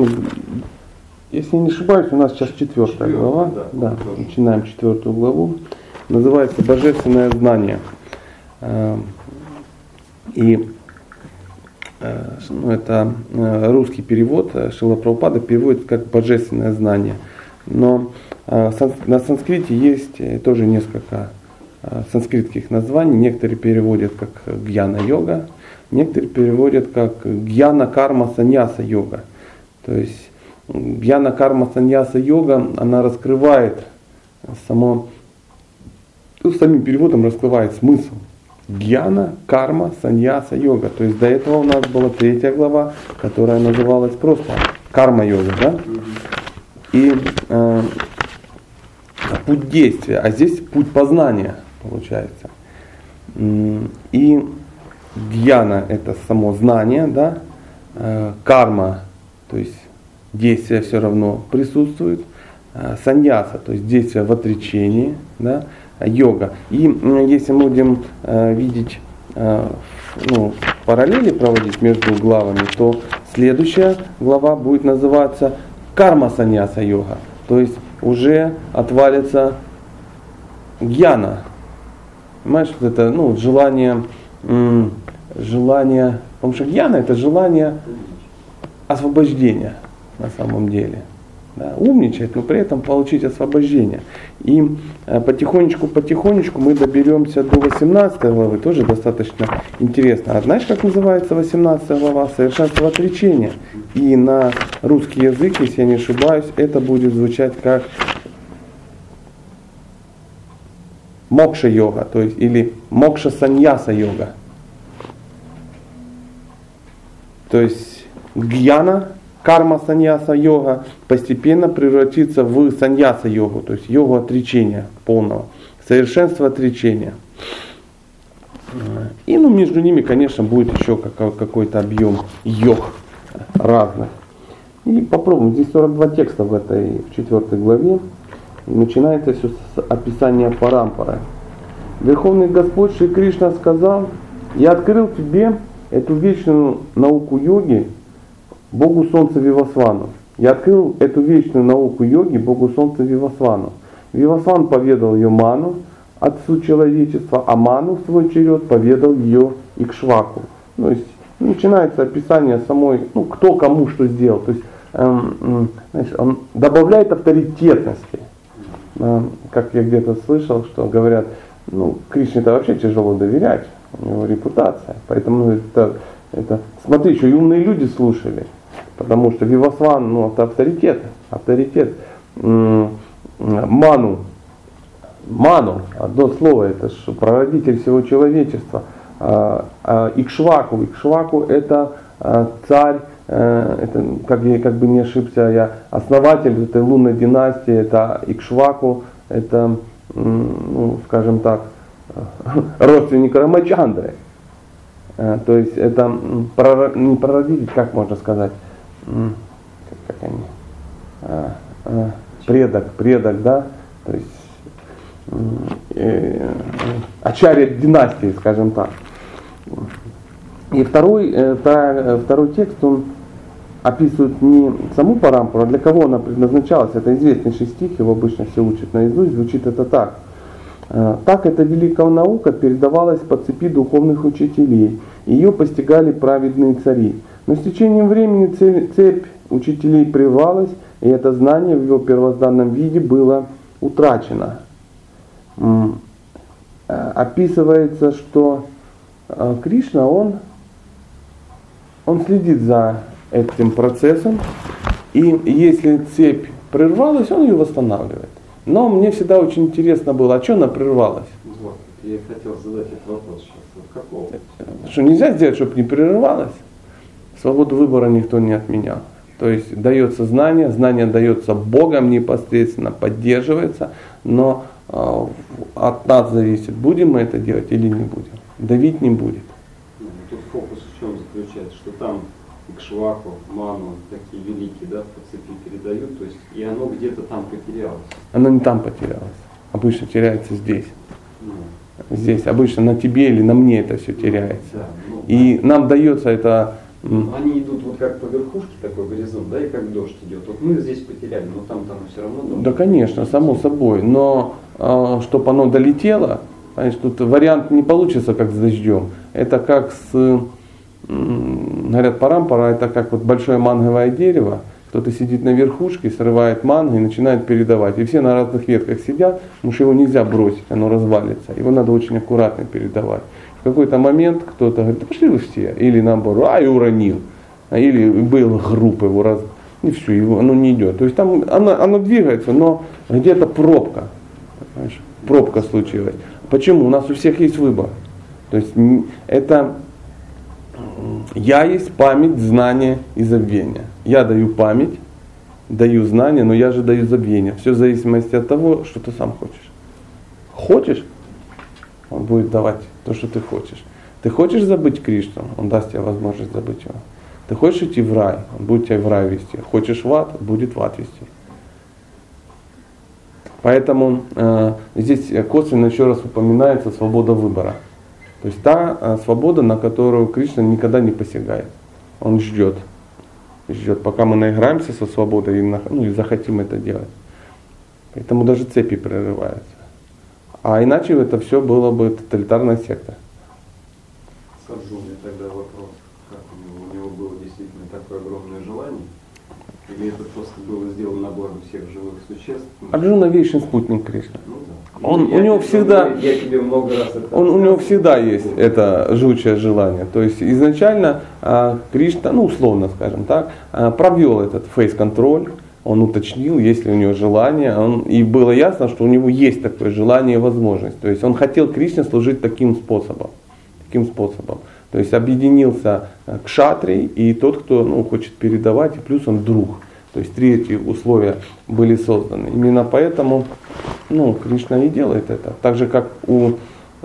ну, если не ошибаюсь, у нас сейчас четвертая глава. да, Да, начинаем четвертую главу. Называется Божественное знание. Э, И э, ну, это э, русский перевод, Шила Прабхупада переводит как божественное знание. Но на санскрите есть тоже несколько санскритских названий. Некоторые переводят как гьяна-йога, некоторые переводят как гьяна-карма саньяса йога. То есть гьяна карма саньяса йога, она раскрывает само, ну, самим переводом раскрывает смысл. Гьяна, карма, саньяса, йога. То есть до этого у нас была третья глава, которая называлась просто карма йога, да? И э, путь действия, а здесь путь познания получается. И гьяна это само знание, да? Э, Карма, то есть действие все равно присутствует. Э, Саньяса, то есть действие в отречении, да? йога. И если мы будем э, видеть ну, параллели проводить между главами, то следующая глава будет называться карма саньяса йога. То есть уже отвалится гьяна. Понимаешь, вот это ну, желание, желание, потому что гьяна это желание освобождения на самом деле. Да, умничать, но при этом получить освобождение. И э, потихонечку-потихонечку мы доберемся до 18 главы, тоже достаточно интересно. А знаешь, как называется 18 глава? Совершенство отречения. И на русский язык, если я не ошибаюсь, это будет звучать как мокша йога, то есть или мокша саньяса йога. То есть гьяна, карма саньяса йога постепенно превратится в саньяса йогу, то есть йогу отречения полного, совершенство отречения. И ну, между ними, конечно, будет еще какой- какой-то объем йог разных. И попробуем. Здесь 42 текста в этой в четвертой главе. И начинается все с описания парампары. Верховный Господь Шри Кришна сказал, я открыл тебе эту вечную науку йоги, Богу Солнца Вивасвану. Я открыл эту вечную науку йоги Богу Солнца Вивасвану. Вивасван поведал ее Ману, отцу человечества, а Ману в свой черед поведал ее Икшваку. То есть начинается описание самой, ну, кто кому что сделал. То есть, эм, знаешь, он добавляет авторитетности. Эм, как я где-то слышал, что говорят, ну, Кришне-то вообще тяжело доверять, у него репутация. Поэтому ну, это, это, смотри, еще и умные люди слушали. Потому что Вивасван, ну, это авторитет, авторитет. Ману, Ману, одно слово, это ж прародитель всего человечества. А, а Икшваку, Икшваку это а, царь, э, это, как, я, как бы не ошибся, я основатель этой лунной династии, это Икшваку, это, ну, скажем так, родственник Рамачандры. Э, То есть это не прародитель, как можно сказать, как, как они, А, а, предок, предок, да, то есть э, династии, скажем так. И второй, э, вторая- э, второй текст, он описывает не саму парампору, а для кого она предназначалась. Это известнейший стих, его обычно все учат наизусть, звучит это так. Э, Так эта великая наука передавалась по цепи духовных учителей. Ее постигали праведные цари. Но с течением времени цепь учителей прервалась, и это знание в его первозданном виде было утрачено. Э, Описывается, что э, Кришна, он, он следит за этим процессом, и если цепь прервалась, он ее восстанавливает. Но мне всегда очень интересно было, а что она прервалась? Вот, я хотел задать этот вопрос сейчас. Вот какого? Что нельзя сделать, чтобы не прерывалось? Свободу выбора никто не отменял. То есть дается знание, знание дается Богом непосредственно, поддерживается, но э, от нас зависит, будем мы это делать или не будем. Давить не будет. Ну, Тут фокус в чем заключается, что там Икшваку, Ману, такие великие, да, по цепи передают, то есть и оно где-то там потерялось. Оно не там потерялось. Обычно теряется здесь. Ну, Здесь обычно на тебе или на мне это все теряется. да, ну, И нам дается это М. Они идут вот как по верхушке такой горизонт, да, и как дождь идет. Вот мы здесь потеряли, но там там все равно дождь. Да, конечно, само собой. Но чтобы оно долетело, Понимаешь, тут вариант не получится, как с дождем. Это как с, м, говорят, парампара, это как вот большое манговое дерево. Кто-то сидит на верхушке, срывает манго и начинает передавать. И все на разных ветках сидят, потому что его нельзя бросить, оно развалится. Его надо очень аккуратно передавать. В какой-то момент кто-то говорит, да пошли вы все. Или наоборот, а и уронил. А Или был группа его раз. И все, его, оно не идет. То есть там оно, оно двигается, но где-то пробка. Понимаешь? Пробка случилась. Почему? У нас у всех есть выбор. То есть это я есть память, знание и забвение. Я даю память, даю знание, но я же даю забвение. Все в зависимости от того, что ты сам хочешь. Хочешь, он будет давать то, что ты хочешь. Ты хочешь забыть Кришну, он даст тебе возможность забыть его. Ты хочешь идти в рай, он будет тебя в рай вести. Хочешь в ад, будет в ад вести. Поэтому э, здесь косвенно еще раз упоминается свобода выбора. То есть та э, свобода, на которую Кришна никогда не посягает. Он ждет. Ждет, пока мы наиграемся со свободой и, ну, и захотим это делать. Поэтому даже цепи прерываются. А иначе это все было бы тоталитарная секта. С Арджуной тогда вопрос, как у него, у него было действительно такое огромное желание? Или это просто было сделано на благо всех живых существ? Арджуна вечный спутник Кришны. Ну да. Он- Я у него тебе всегда- Я тебе много раз это Он, у него всегда есть это жгучее желание. То есть изначально а, Кришна, ну условно скажем так, а, провел этот фейс-контроль, он уточнил, есть ли у него желание, он, и было ясно, что у него есть такое желание и возможность. То есть он хотел Кришне служить таким способом. Таким способом. То есть объединился э, к шатре и тот, кто ну, хочет передавать, и плюс он друг. То есть три эти условия были созданы. Именно поэтому ну, Кришна и делает это. Так же, как у,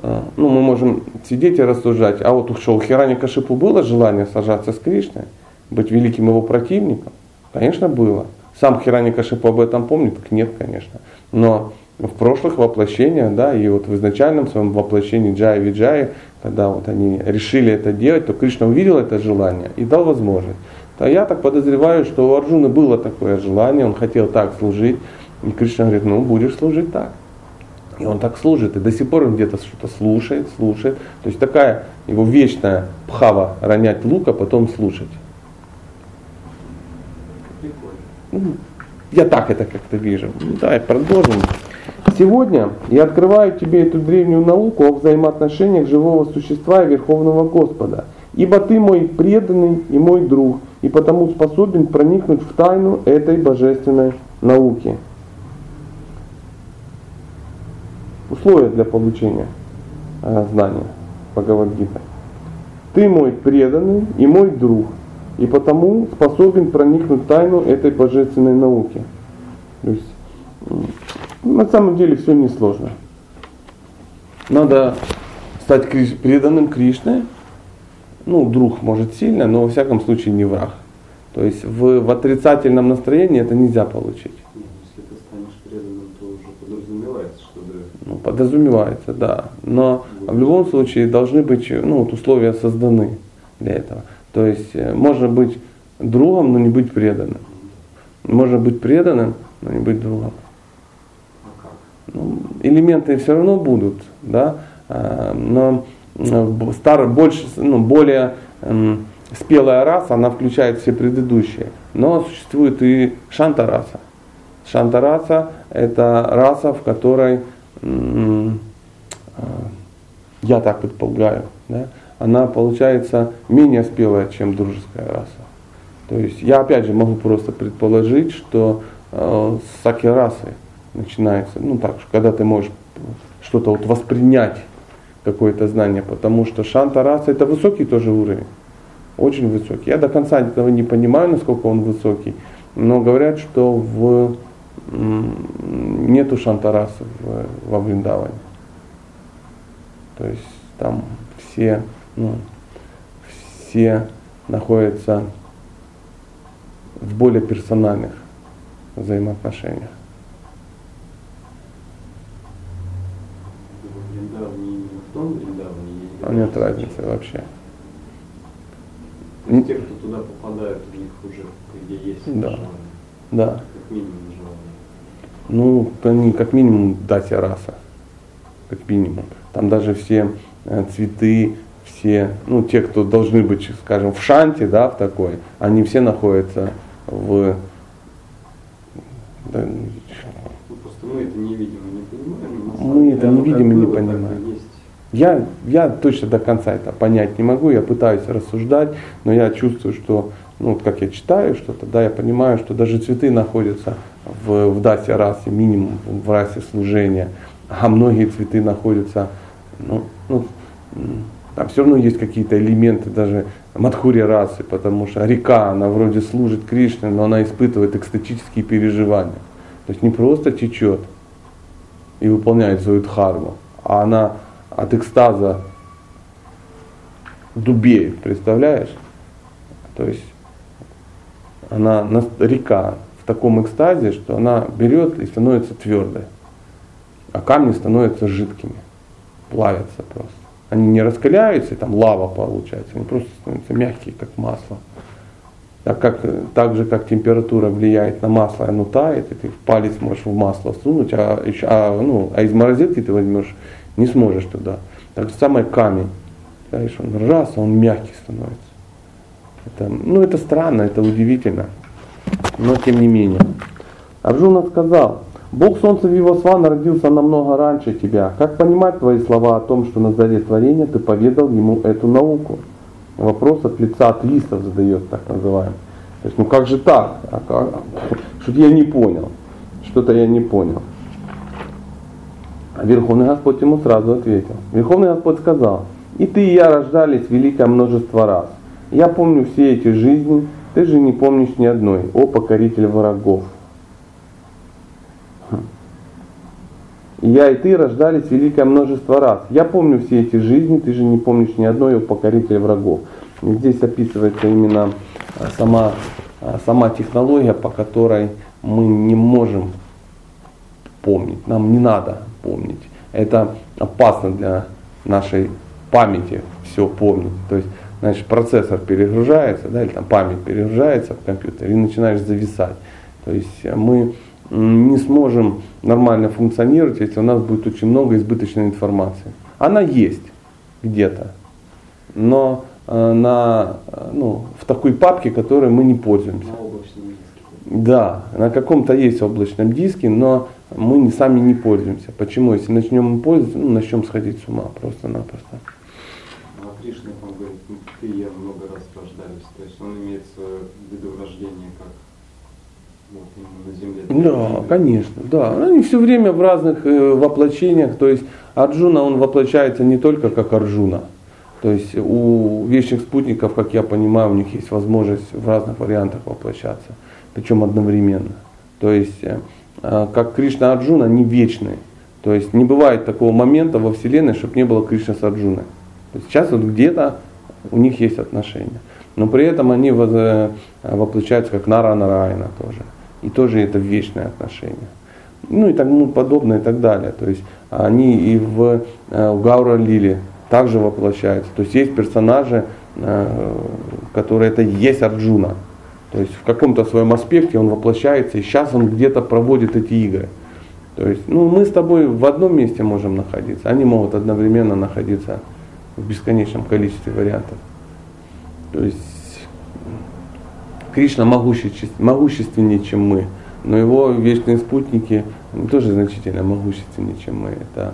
э, ну, мы можем сидеть и рассуждать, а вот у Хирани Кашипу было желание сажаться с Кришной, быть великим его противником? Конечно, было. Сам Хирани Кашипу об этом помнит? Нет, конечно. Но в прошлых воплощениях, да, и вот в изначальном своем воплощении Джая Виджая, когда вот они решили это делать, то Кришна увидел это желание и дал возможность. То я так подозреваю, что у Арджуны было такое желание, он хотел так служить, и Кришна говорит, ну будешь служить так. И он так служит, и до сих пор он где-то что-то слушает, слушает. То есть такая его вечная пхава ронять лук, а потом слушать. Прикольно. Ну, Я так это как-то вижу. Давай продолжим. Сегодня я открываю тебе эту древнюю науку о взаимоотношениях живого существа и Верховного Господа. Ибо ты мой преданный и мой друг, и потому способен проникнуть в тайну этой божественной науки. Условия для получения э, знания Бхагавадгита. Ты мой преданный и мой друг, и потому способен проникнуть тайну этой божественной науки. То есть, на самом деле все несложно. Надо стать преданным Кришне. Ну, друг может сильно, но во всяком случае не враг. То есть в, в отрицательном настроении это нельзя получить. Если ты станешь преданным, то уже подразумевается, что да. Ну, подразумевается, да. Но в любом случае должны быть ну, вот условия созданы для этого. То есть э, можно быть другом, но не быть преданным. Можно быть преданным, но не быть другом. А? Ну, элементы все равно будут, да, а, но э, старый, больше, ну, более спелая раса, она включает все предыдущие. Но существует и шанта-раса. Шанта-раса – это раса, в которой, а, я так предполагаю, да, она получается менее спелая, чем дружеская раса. То есть я опять же могу просто предположить, что э, с саки расы начинается, ну так, когда ты можешь что-то вот воспринять, какое-то знание, потому что шанта раса это высокий тоже уровень, очень высокий. Я до конца этого не понимаю, насколько он высокий, но говорят, что в, нету шанта расы в, во Вриндаване. То есть там все, ну, все находятся в более персональных взаимоотношениях. А нет разницы вообще. есть те, кто туда попадают, у них уже где есть Да. желание. Да. Как минимум желание. Ну, они как минимум датя раса. Как минимум. Там даже все э, цветы, все, ну, те, кто должны быть, скажем, в шанте, да, в такой, они все находятся в да, Ну, просто мы это не видим и не понимаем. Мы это не как видим и не понимаем. Я, я точно до конца это понять не могу, я пытаюсь рассуждать, но я чувствую, что, ну, вот как я читаю что-то, да, я понимаю, что даже цветы находятся в, в дасе расе, минимум в расе служения, а многие цветы находятся, ну, ну, там все равно есть какие-то элементы даже мадхури расы, потому что река, она вроде служит Кришне, но она испытывает экстатические переживания. То есть не просто течет и выполняет свою дхарму, а она от экстаза дубеет, представляешь? То есть она река в таком экстазе, что она берет и становится твердой, а камни становятся жидкими, плавятся просто. Они не раскаляются, и там лава получается, они просто становятся мягкие, как масло. Так, как, так же, как температура влияет на масло, оно тает, и ты палец можешь в масло сунуть, а, еще- а, ну, а из морозилки ты возьмешь, не сможешь туда. Так же самое камень. Знаешь, он раз, а он мягкий становится. Это, ну, это странно, это удивительно. Но тем не менее. Арджуна сказал, Бог Солнца Вивасвана родился намного раньше тебя. Как понимать твои слова о том, что на заре творения ты поведал ему эту науку? Вопрос от лица атеистов задает, так называемый. То есть, ну как же так? А как? Что-то я не понял. Что-то я не понял. Верховный Господь ему сразу ответил. Верховный Господь сказал, и ты и я рождались великое множество раз. Я помню все эти жизни, ты же не помнишь ни одной, о покоритель врагов. Я и ты рождались великое множество раз. Я помню все эти жизни, ты же не помнишь ни одной, о покоритель врагов. Здесь описывается именно а, сама, а, сама технология, по которой мы не можем помнить. Нам не надо помнить. Это опасно для нашей памяти все помнить. То есть, значит, процессор перегружается, да, или там память перегружается в компьютере и начинаешь зависать. То есть мы м, не сможем нормально функционировать, если у нас будет очень много избыточной информации. Она есть где-то, но э, на, э, ну, в такой папке, которой мы не пользуемся. На облачном диске. Да, на каком-то есть облачном диске, но мы не, сами не пользуемся. Почему? Если начнем им пользоваться, ну, начнем сходить с ума просто-напросто. А Кришна, он говорит, ты и я много раз рождались. То есть он имеет свое видоврождение как вот, именно на земле. Да, конечно, да. Они все время в разных э, воплощениях. То есть Арджуна, он воплощается не только как Арджуна. То есть у вечных спутников, как я понимаю, у них есть возможность в разных вариантах воплощаться, причем одновременно. То есть э, э, как Кришна Арджуна, они вечные. То есть не бывает такого момента во Вселенной, чтобы не было Кришны с Арджуной. Сейчас вот где-то у них есть отношения. Но при этом они э, воплощаются как Нара Нараяна тоже. И тоже это вечное отношение. Ну и тому подобное и так далее. То есть они и в, э, Гаура Лили также воплощаются. То есть есть персонажи, э, которые это и есть Арджуна. То есть в каком-то своем аспекте он воплощается, и сейчас он где-то проводит эти игры. То есть, ну, мы с тобой в одном месте можем находиться, они могут одновременно находиться в бесконечном количестве вариантов. То есть Кришна могуществен- могущественнее, чем мы, но его вечные спутники они тоже значительно могущественнее, чем мы. Это,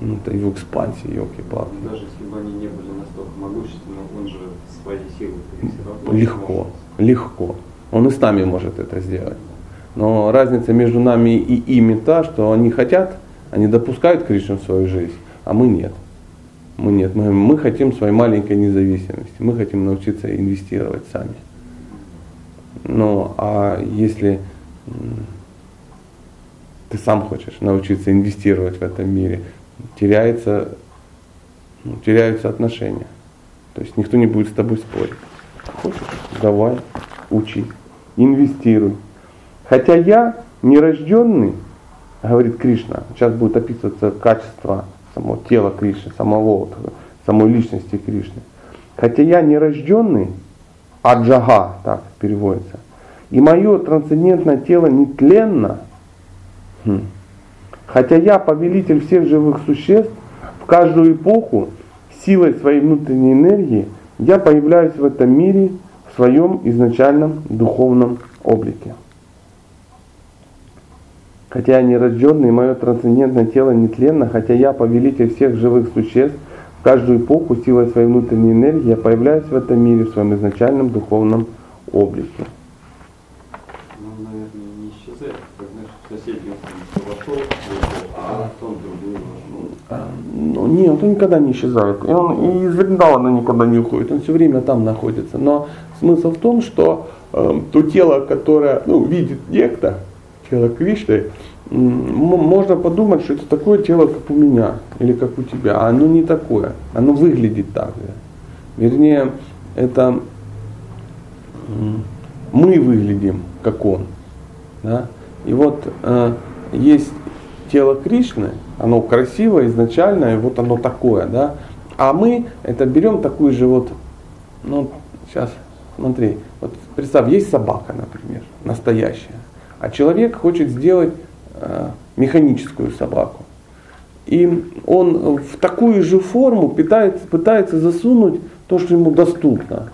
ну, это его экспансия, елки-палки. Даже если бы они не были настолько могущественны, он же все равно Легко, может. легко. Он и с нами может это сделать. Но разница между нами и ими та, что они хотят, они допускают Кришну в свою жизнь, а мы нет. Мы нет. Мы, мы хотим своей маленькой независимости. Мы хотим научиться инвестировать сами. Ну, а если ты сам хочешь научиться инвестировать в этом мире, теряется, ну, теряются отношения. То есть никто не будет с тобой спорить. Хочешь? Давай, учи, инвестируй. Хотя я нерожденный, говорит Кришна, сейчас будет описываться качество самого тела Кришны, самого, вот, самой личности Кришны. Хотя я нерожденный, Аджага, так переводится. И мое трансцендентное тело нетленно, хм. хотя я повелитель всех живых существ, в каждую эпоху силой своей внутренней энергии я появляюсь в этом мире в своем изначальном духовном облике. Хотя я не рожденный, мое трансцендентное тело нетленно, хотя я повелитель всех живых существ, в каждую эпоху силой своей внутренней энергии я появляюсь в этом мире в своем изначальном духовном облике. Ну, наверное, не исчезает. Как, знаешь, в соседнюю вошел, вышел, а потом другую вошел. Ну, нет, он никогда не исчезает. И, он, и из Вриндавана никогда не уходит. Он все время там находится. Но смысл в том, что э, то тело, которое ну, видит некто, тело Кришны, можно подумать, что это такое тело, как у меня или как у тебя. А оно не такое. Оно выглядит так же. Вернее, это мы выглядим, как он. Да? И вот э, есть тело Кришны, оно красивое изначально, и вот оно такое, да. А мы это берем такую же вот, ну, сейчас, смотри, вот представь, есть собака, например, настоящая. А человек хочет сделать э, механическую собаку. И он в такую же форму пытается, пытается засунуть то, что ему доступно.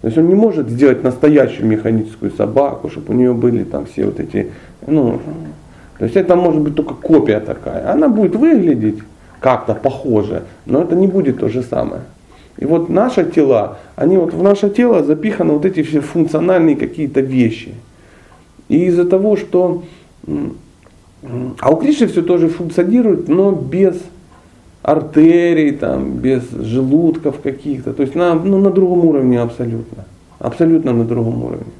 То есть он не может сделать настоящую механическую собаку, чтобы у нее были там все вот эти, ну, то есть это может быть только копия такая. Она будет выглядеть как-то похоже, но это не будет то же самое. И вот наши тела, они вот в наше тело запиханы вот эти все функциональные какие-то вещи. И из-за того, что... А у Кришны все тоже функционирует, но без артерий, там, без желудков каких-то. То есть на, ну, на другом уровне абсолютно. Абсолютно на другом уровне.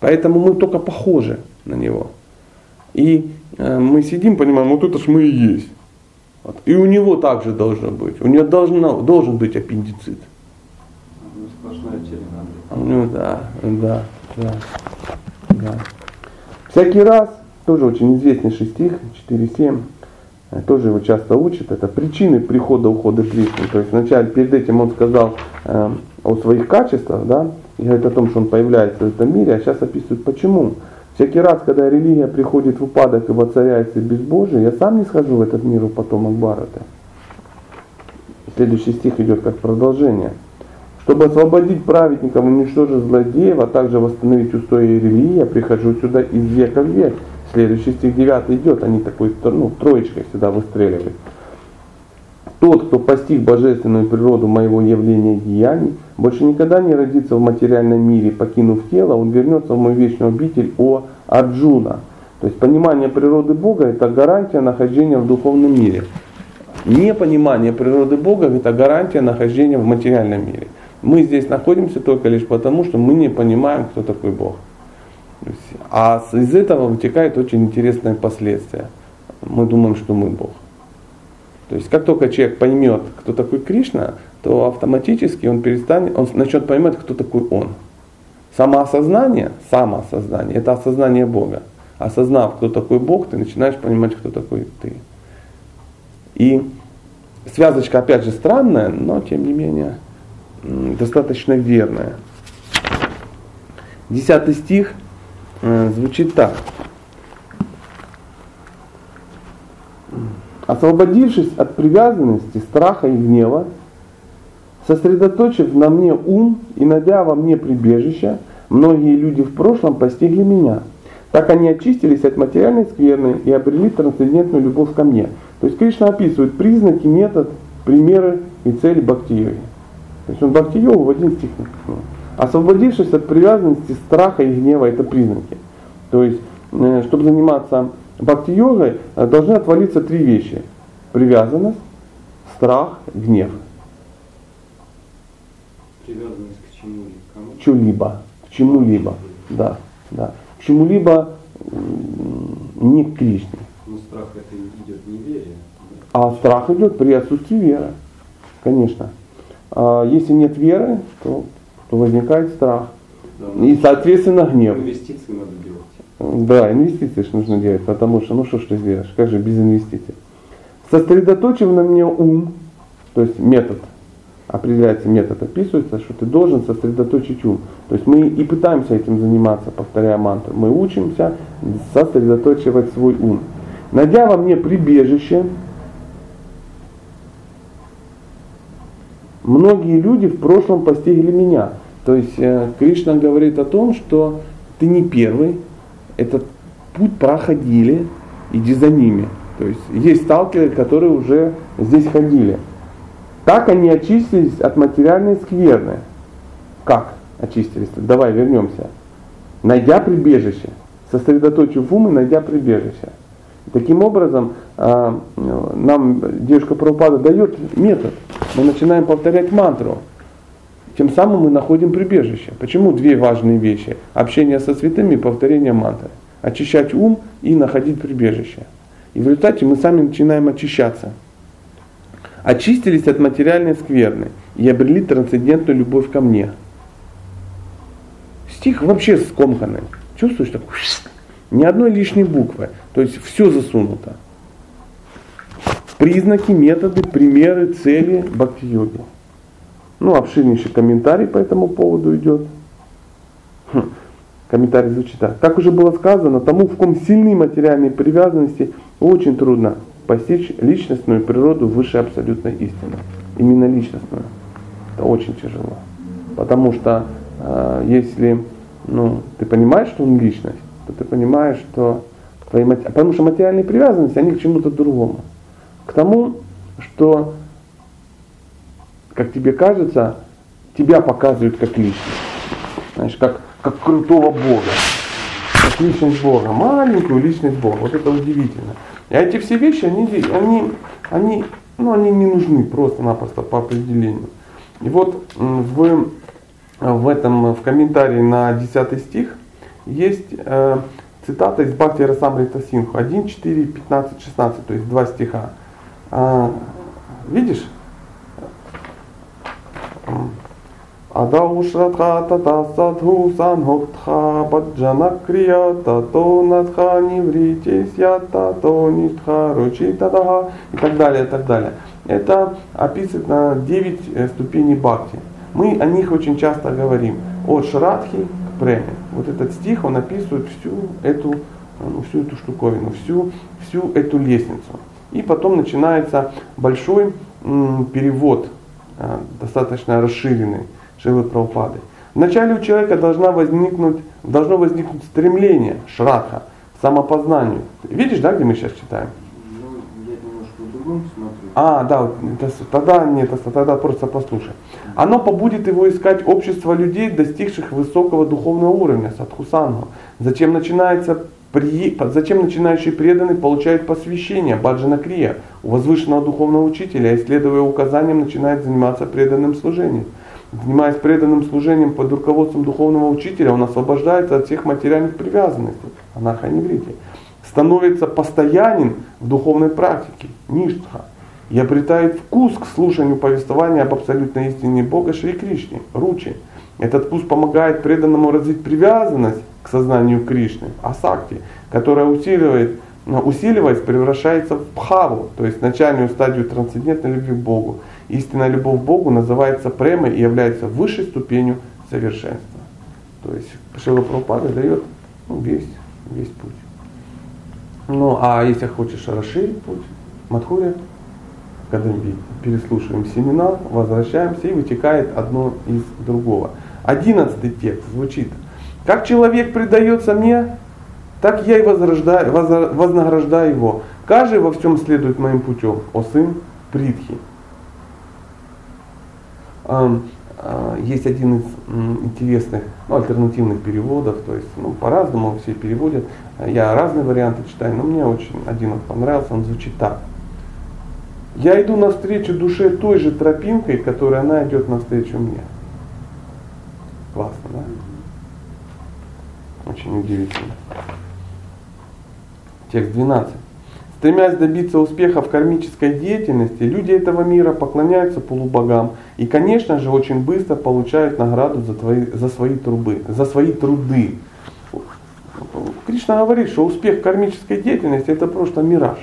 Поэтому мы только похожи на него. И э, мы сидим, понимаем, вот это ж мы и есть. Вот. И у него также должно быть. У него должно, должен быть аппендицит. Сплошная черенадра. Ну да, да, да, да. Всякий раз, тоже очень известный стих, 4.7, э, тоже его часто учат, это причины прихода ухода Кришны. То есть вначале, перед этим он сказал э, о своих качествах, да, и говорит о том, что он появляется в этом мире, а сейчас описывает почему. Всякий раз, когда религия приходит в упадок и воцаряется безбожие, я сам не схожу в этот мир у потомок Барата. Следующий стих идет как продолжение. Чтобы освободить праведников, уничтожить злодеев, а также восстановить устои религии, я прихожу сюда из века в век. Следующий стих 9 идет, они такой ну, троечкой всегда выстреливают. Тот, кто постиг божественную природу моего явления и деяний, больше никогда не родится в материальном мире, покинув тело, он вернется в мой вечный обитель о Арджуна. То есть понимание природы Бога это гарантия нахождения в духовном мире. Непонимание природы Бога это гарантия нахождения в материальном мире. Мы здесь находимся только лишь потому, что мы не понимаем, кто такой Бог. А из этого вытекает очень интересное последствие. Мы думаем, что мы Бог. То есть как только человек поймет, кто такой Кришна, то автоматически он перестанет, он начнет понимать, кто такой он. Самоосознание, самоосознание, это осознание Бога. Осознав, кто такой Бог, ты начинаешь понимать, кто такой ты. И связочка, опять же, странная, но тем не менее достаточно верная. Десятый стих э, звучит так. Освободившись от привязанности, страха и гнева, сосредоточив на мне ум и найдя во мне прибежище, многие люди в прошлом постигли меня. Так они очистились от материальной скверны и обрели трансцендентную любовь ко мне. То есть Кришна описывает признаки, метод, примеры и цели бхакти-йоги. То есть он бхакти-йогу в один стих написал. Освободившись от привязанности, страха и гнева, это признаки. То есть, э, чтобы заниматься бхакти-йогой э, должны отвалиться три вещи. Привязанность, страх, гнев. Привязанность к чему? Кому? К чему-либо. К чему-либо. Да, да. К чему-либо не к Кришне. Но страх это идет неверие. А страх идет при отсутствии веры. Конечно. А если нет веры, то, то возникает страх. Да, И, соответственно, гнев. Инвестиции надо делать. Да, инвестиции ж нужно делать, потому что, ну что ж ты сделаешь, как же без инвестиций. Сосредоточив на мне ум, то есть метод, определяется метод, описывается, что ты должен сосредоточить ум. То есть мы и пытаемся этим заниматься, повторяя мантру. Мы учимся сосредоточивать свой ум. Найдя во мне прибежище, многие люди в прошлом постигли меня. То есть э, Кришна говорит о том, что ты не первый, этот путь проходили, иди за ними. То есть есть сталкеры, которые уже здесь ходили. Так они очистились от материальной скверны. Как очистились? Давай вернемся. Найдя прибежище, сосредоточив ум и найдя прибежище. Таким образом, а, нам девушка Прабхупада дает метод. Мы начинаем повторять мантру. Тем самым мы находим прибежище. Почему две важные вещи? Общение со святыми и повторение мантры. Очищать ум и находить прибежище. И в результате мы сами начинаем очищаться. Очистились от материальной скверны и обрели трансцендентную любовь ко мне. Стих вообще скомканный. Чувствуешь так? Ни одной лишней буквы. То есть все засунуто. Признаки, методы, примеры, цели бхакти-йоги. Ну, обширнейший комментарий по этому поводу идет. Хм. Комментарий звучит так. Как уже было сказано, тому, в ком сильные материальные привязанности, очень трудно постичь личностную природу высшей абсолютной истины. Именно личностную. Это очень тяжело. Потому что э, если ну, ты понимаешь, что он личность, то ты понимаешь, что твои потому что материальные привязанности, они к чему-то другому. К тому, что, как тебе кажется, тебя показывают как личность. Знаешь, как, как крутого Бога. Как личность Бога. Маленькую личность Бога. Вот это удивительно. И эти все вещи, они, они, они, ну, они не нужны просто-напросто по определению. И вот в, в этом, в комментарии на 10 стих есть э, цитата из Бхакти Расамрита Синху 1, 4, 15, 16, то есть два стиха. А, видишь? Адаушратха тата садху санхоктха баджана крия тато надха нивритисья тато нитха ручи тадаха и так далее, и так далее. Это описывает на 9 э, ступеней бхакти. Мы о них очень часто говорим. От шрадхи к преме. Вот этот стих, он описывает всю эту, ну, всю эту штуковину, всю, всю эту лестницу. И потом начинается большой перевод, э, достаточно расширенный Шилы Прабхупады. Вначале у человека должна возникнуть, должно возникнуть стремление, шрадха, самопознанию. Видишь, да, где мы сейчас читаем? Ну, а, да, это, тогда нет, тогда просто послушай. Оно побудет его искать общество людей, достигших высокого духовного уровня, садхусангу. Зачем начинается при, зачем начинающий преданный получает посвящение, баджана крия, у возвышенного духовного учителя, и следуя указаниям, начинает заниматься преданным служением. Занимаясь преданным служением под руководством духовного учителя, он освобождается от всех материальных привязанностей, анарханеврити, становится постоянен в духовной практике, ништха, и обретает вкус к слушанию повествования об абсолютной истине Бога Шри Кришне, Ручи. Этот вкус помогает преданному развить привязанность к сознанию Кришны, асакти, которая усиливает, усиливаясь, превращается в пхаву, то есть начальную стадию трансцендентной любви к Богу. Истинная любовь к Богу называется премой и является высшей ступенью совершенства. То есть Шила Прабхупада дает ну, весь, весь путь. Ну, а если хочешь расширить путь, Мадхурия, когда-нибудь переслушиваем семинар, возвращаемся и вытекает одно из другого. Одиннадцатый текст звучит. Как человек предается мне, так я и вознаграждаю его. Каждый во всем следует моим путем, о сын Притхи. А, есть один из интересных ну, альтернативных переводов, то есть ну, по-разному все переводят. Я разные варианты читаю, но мне очень один понравился, он звучит так. Я иду навстречу душе той же тропинкой, которой она идет навстречу мне. Классно, да? Очень удивительно. Текст 12. Стремясь добиться успеха в кармической деятельности, люди этого мира поклоняются полубогам и, конечно же, очень быстро получают награду за, твои, за, свои, трубы, за свои труды. Кришна говорит, что успех кармической деятельности это просто мираж.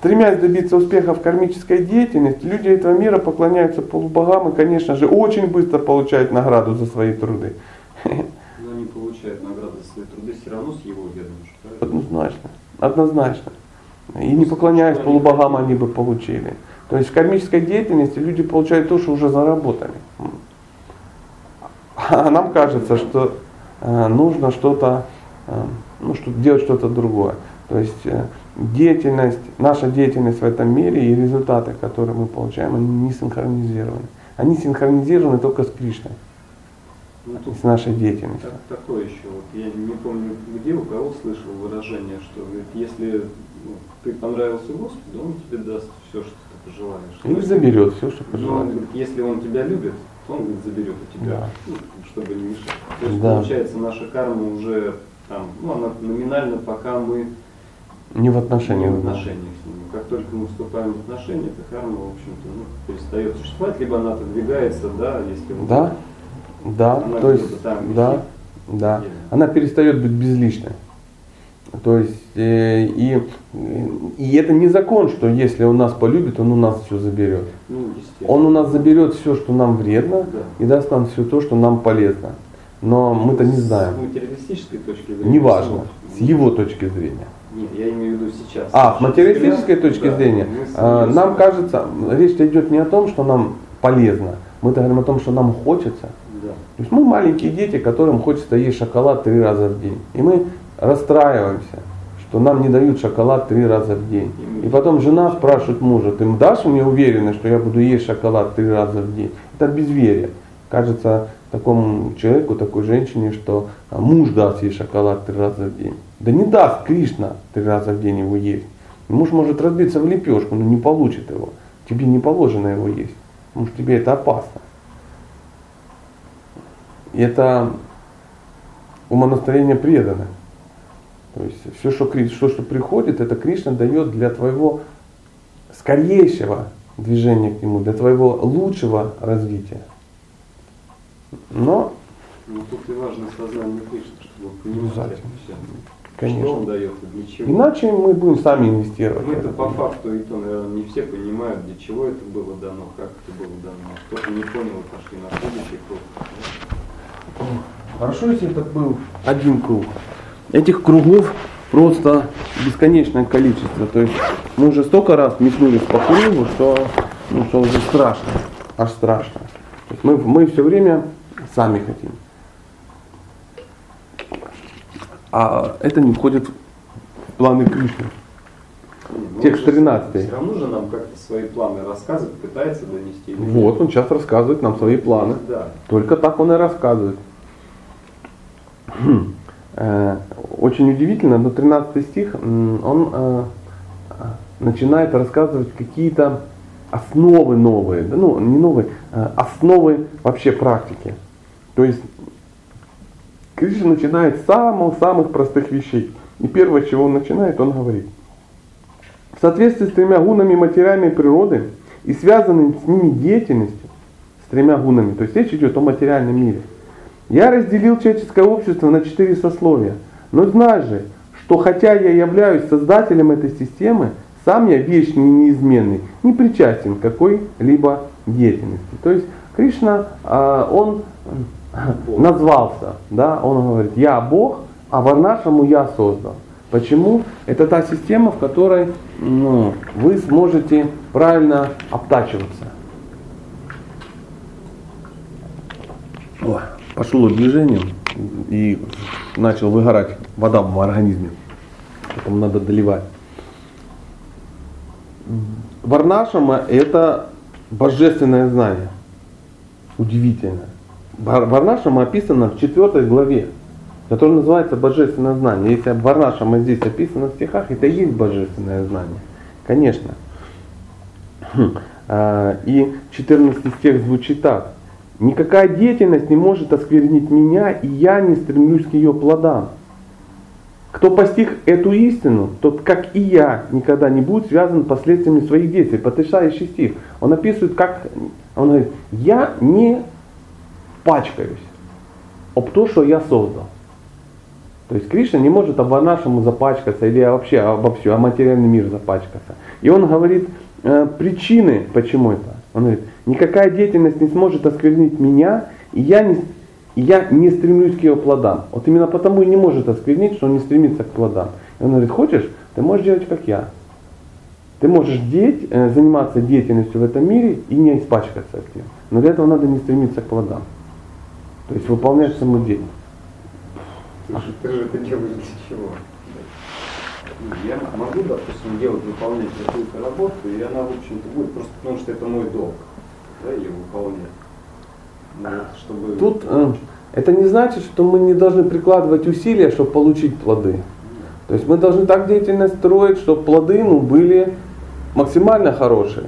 Стремясь добиться успеха в кармической деятельности, люди этого мира поклоняются полубогам и, конечно же, очень быстро получают награду за свои труды. Но они получают награды за свои труды все равно с его ведомым. Однозначно. Однозначно. И не поклоняясь полубогам, они бы получили. То есть в кармической деятельности люди получают то, что уже заработали. А нам кажется, что э, нужно что-то, э, ну, что, делать что-то другое. То есть э, деятельность, наша деятельность в этом мире и результаты, которые мы получаем, они не синхронизированы. Они синхронизированы только с Кришной, Ну, с нашей деятельностью. так- такое еще, вот я не помню, где у кого слышал выражение, что говорит, если ну, ты понравился Господу, он тебе даст все, что ты пожелаешь. И заберет все, что пожелает. говорит, если он тебя любит, то он говорит, заберет у тебя, Да. ну, чтобы не мешать. То есть Да. получается наша карма уже там, ну она номинально пока мы Не в не отношениях. в отношениях с ним. Как только мы вступаем в отношения, эта карма, в общем-то, ну, перестает существовать, либо она отодвигается, да, если вот Да, да, то есть, там да, висит. да. Где? Она перестает быть безличной. То есть, э, и, и это не закон, что если он нас полюбит, он у нас все заберет. ну. Он у нас заберет все, что нам вредно, Да. и даст нам все то, что нам полезно. Но мы-то не знаем. С материалистической точки зрения. Неважно, с его точки зрения. Нет, я имею в виду сейчас. А, с материалистической точки Да, зрения, мы э, нам кажется, речь идет не о том, что нам полезно. Мы-то говорим о том, что нам хочется. Да. То есть мы маленькие дети, которым хочется есть шоколад три раза в день. И мы расстраиваемся, что нам не дают шоколад три раза в день. И потом жена спрашивает мужа, ты дашь мне уверенность, что я буду есть шоколад три раза в день? Это безверие. Кажется такому человеку, такой женщине, что а, муж даст ей шоколад три раза в день. Да не даст Кришна три раза в день его есть. Муж может разбиться в лепешку, но не получит его. Тебе не положено его есть. Потому что тебе это опасно. И это умонастроение предано. То есть все, что, все, что приходит, это Кришна дает для твоего скорейшего движения к нему, для твоего лучшего развития. Но, Но тут и важно сознание Кришны, чтобы понимать это Обязательно. Конечно. Что он дает и для чего. Иначе мы будем сами инвестировать. Ну, это по факту, и то, наверное, не все понимают, для чего это было дано, как это было дано. Кто-то не понял, пошли на следующий круг. Хорошо, если это был один круг. Этих кругов просто бесконечное количество. То есть мы уже столько раз метнулись по кругу, что, ну, что уже страшно. Аж страшно. Мы, мы все время сами хотим. А это не входит в планы Кришны. Ну, Текст 13. Все равно же нам как-то свои планы рассказывает, пытается донести. Вот, он сейчас рассказывает нам свои планы. Да. Только так он и рассказывает. Э, Очень удивительно, но 13 стих, он э, начинает рассказывать какие-то основы новые, ну не новые, э, основы вообще практики. То есть Кришна начинает с самых-самых простых вещей. И первое, чего он начинает, он говорит. В соответствии с тремя гунами материальной природы и связанной с ними деятельностью, с тремя гунами, то есть речь идет о материальном мире, я разделил человеческое общество на четыре сословия. Но знай же, что хотя я являюсь создателем этой системы, сам я вечный и неизменный, не причастен к какой-либо деятельности. То есть Кришна, а, он назвался, да, он говорит, я Бог, а Варнашаму я создал. Почему? Это та система, в которой ну, вы сможете правильно обтачиваться. О, пошло движение и начал выгорать вода в организме. Поэтому надо доливать. Варнашама это божественное знание. Удивительно. Вар- Варнашама описано в четвертой главе, которая называется божественное знание. Если Варнашама здесь описано в стихах, это и есть божественное знание. Конечно. А, И 14 стих звучит так. Никакая деятельность не может осквернить меня, и я не стремлюсь к ее плодам. Кто постиг эту истину, тот, как и я, никогда не будет связан последствиями своих действий. Потрясающий стих. Он описывает, как, он говорит, я не пачкаюсь об то, что я создал. То есть Кришна не может обо нашему запачкаться или вообще обо всем, о материальный мир запачкаться. И он говорит э, причины, почему это. Он говорит, никакая деятельность не сможет осквернить меня, и я не, я не стремлюсь к ее плодам. Вот именно потому и не может осквернить, что он не стремится к плодам. И он говорит, хочешь, ты можешь делать как я. Ты можешь деть, э, заниматься деятельностью в этом мире и не испачкаться этим. Но для этого надо не стремиться к плодам. То есть выполнять саму деятельность. Ты же, ты же это делаешь для чего? Ну, Я могу, допустим, делать, выполнять какую-то работу, и она, в общем-то, будет просто потому, что это мой долг, да, ее выполнять. Ну, вот, чтобы... Тут э, это не значит, что мы не должны прикладывать усилия, чтобы получить плоды. То есть мы должны так деятельность строить, чтобы плоды ну, были максимально хорошие.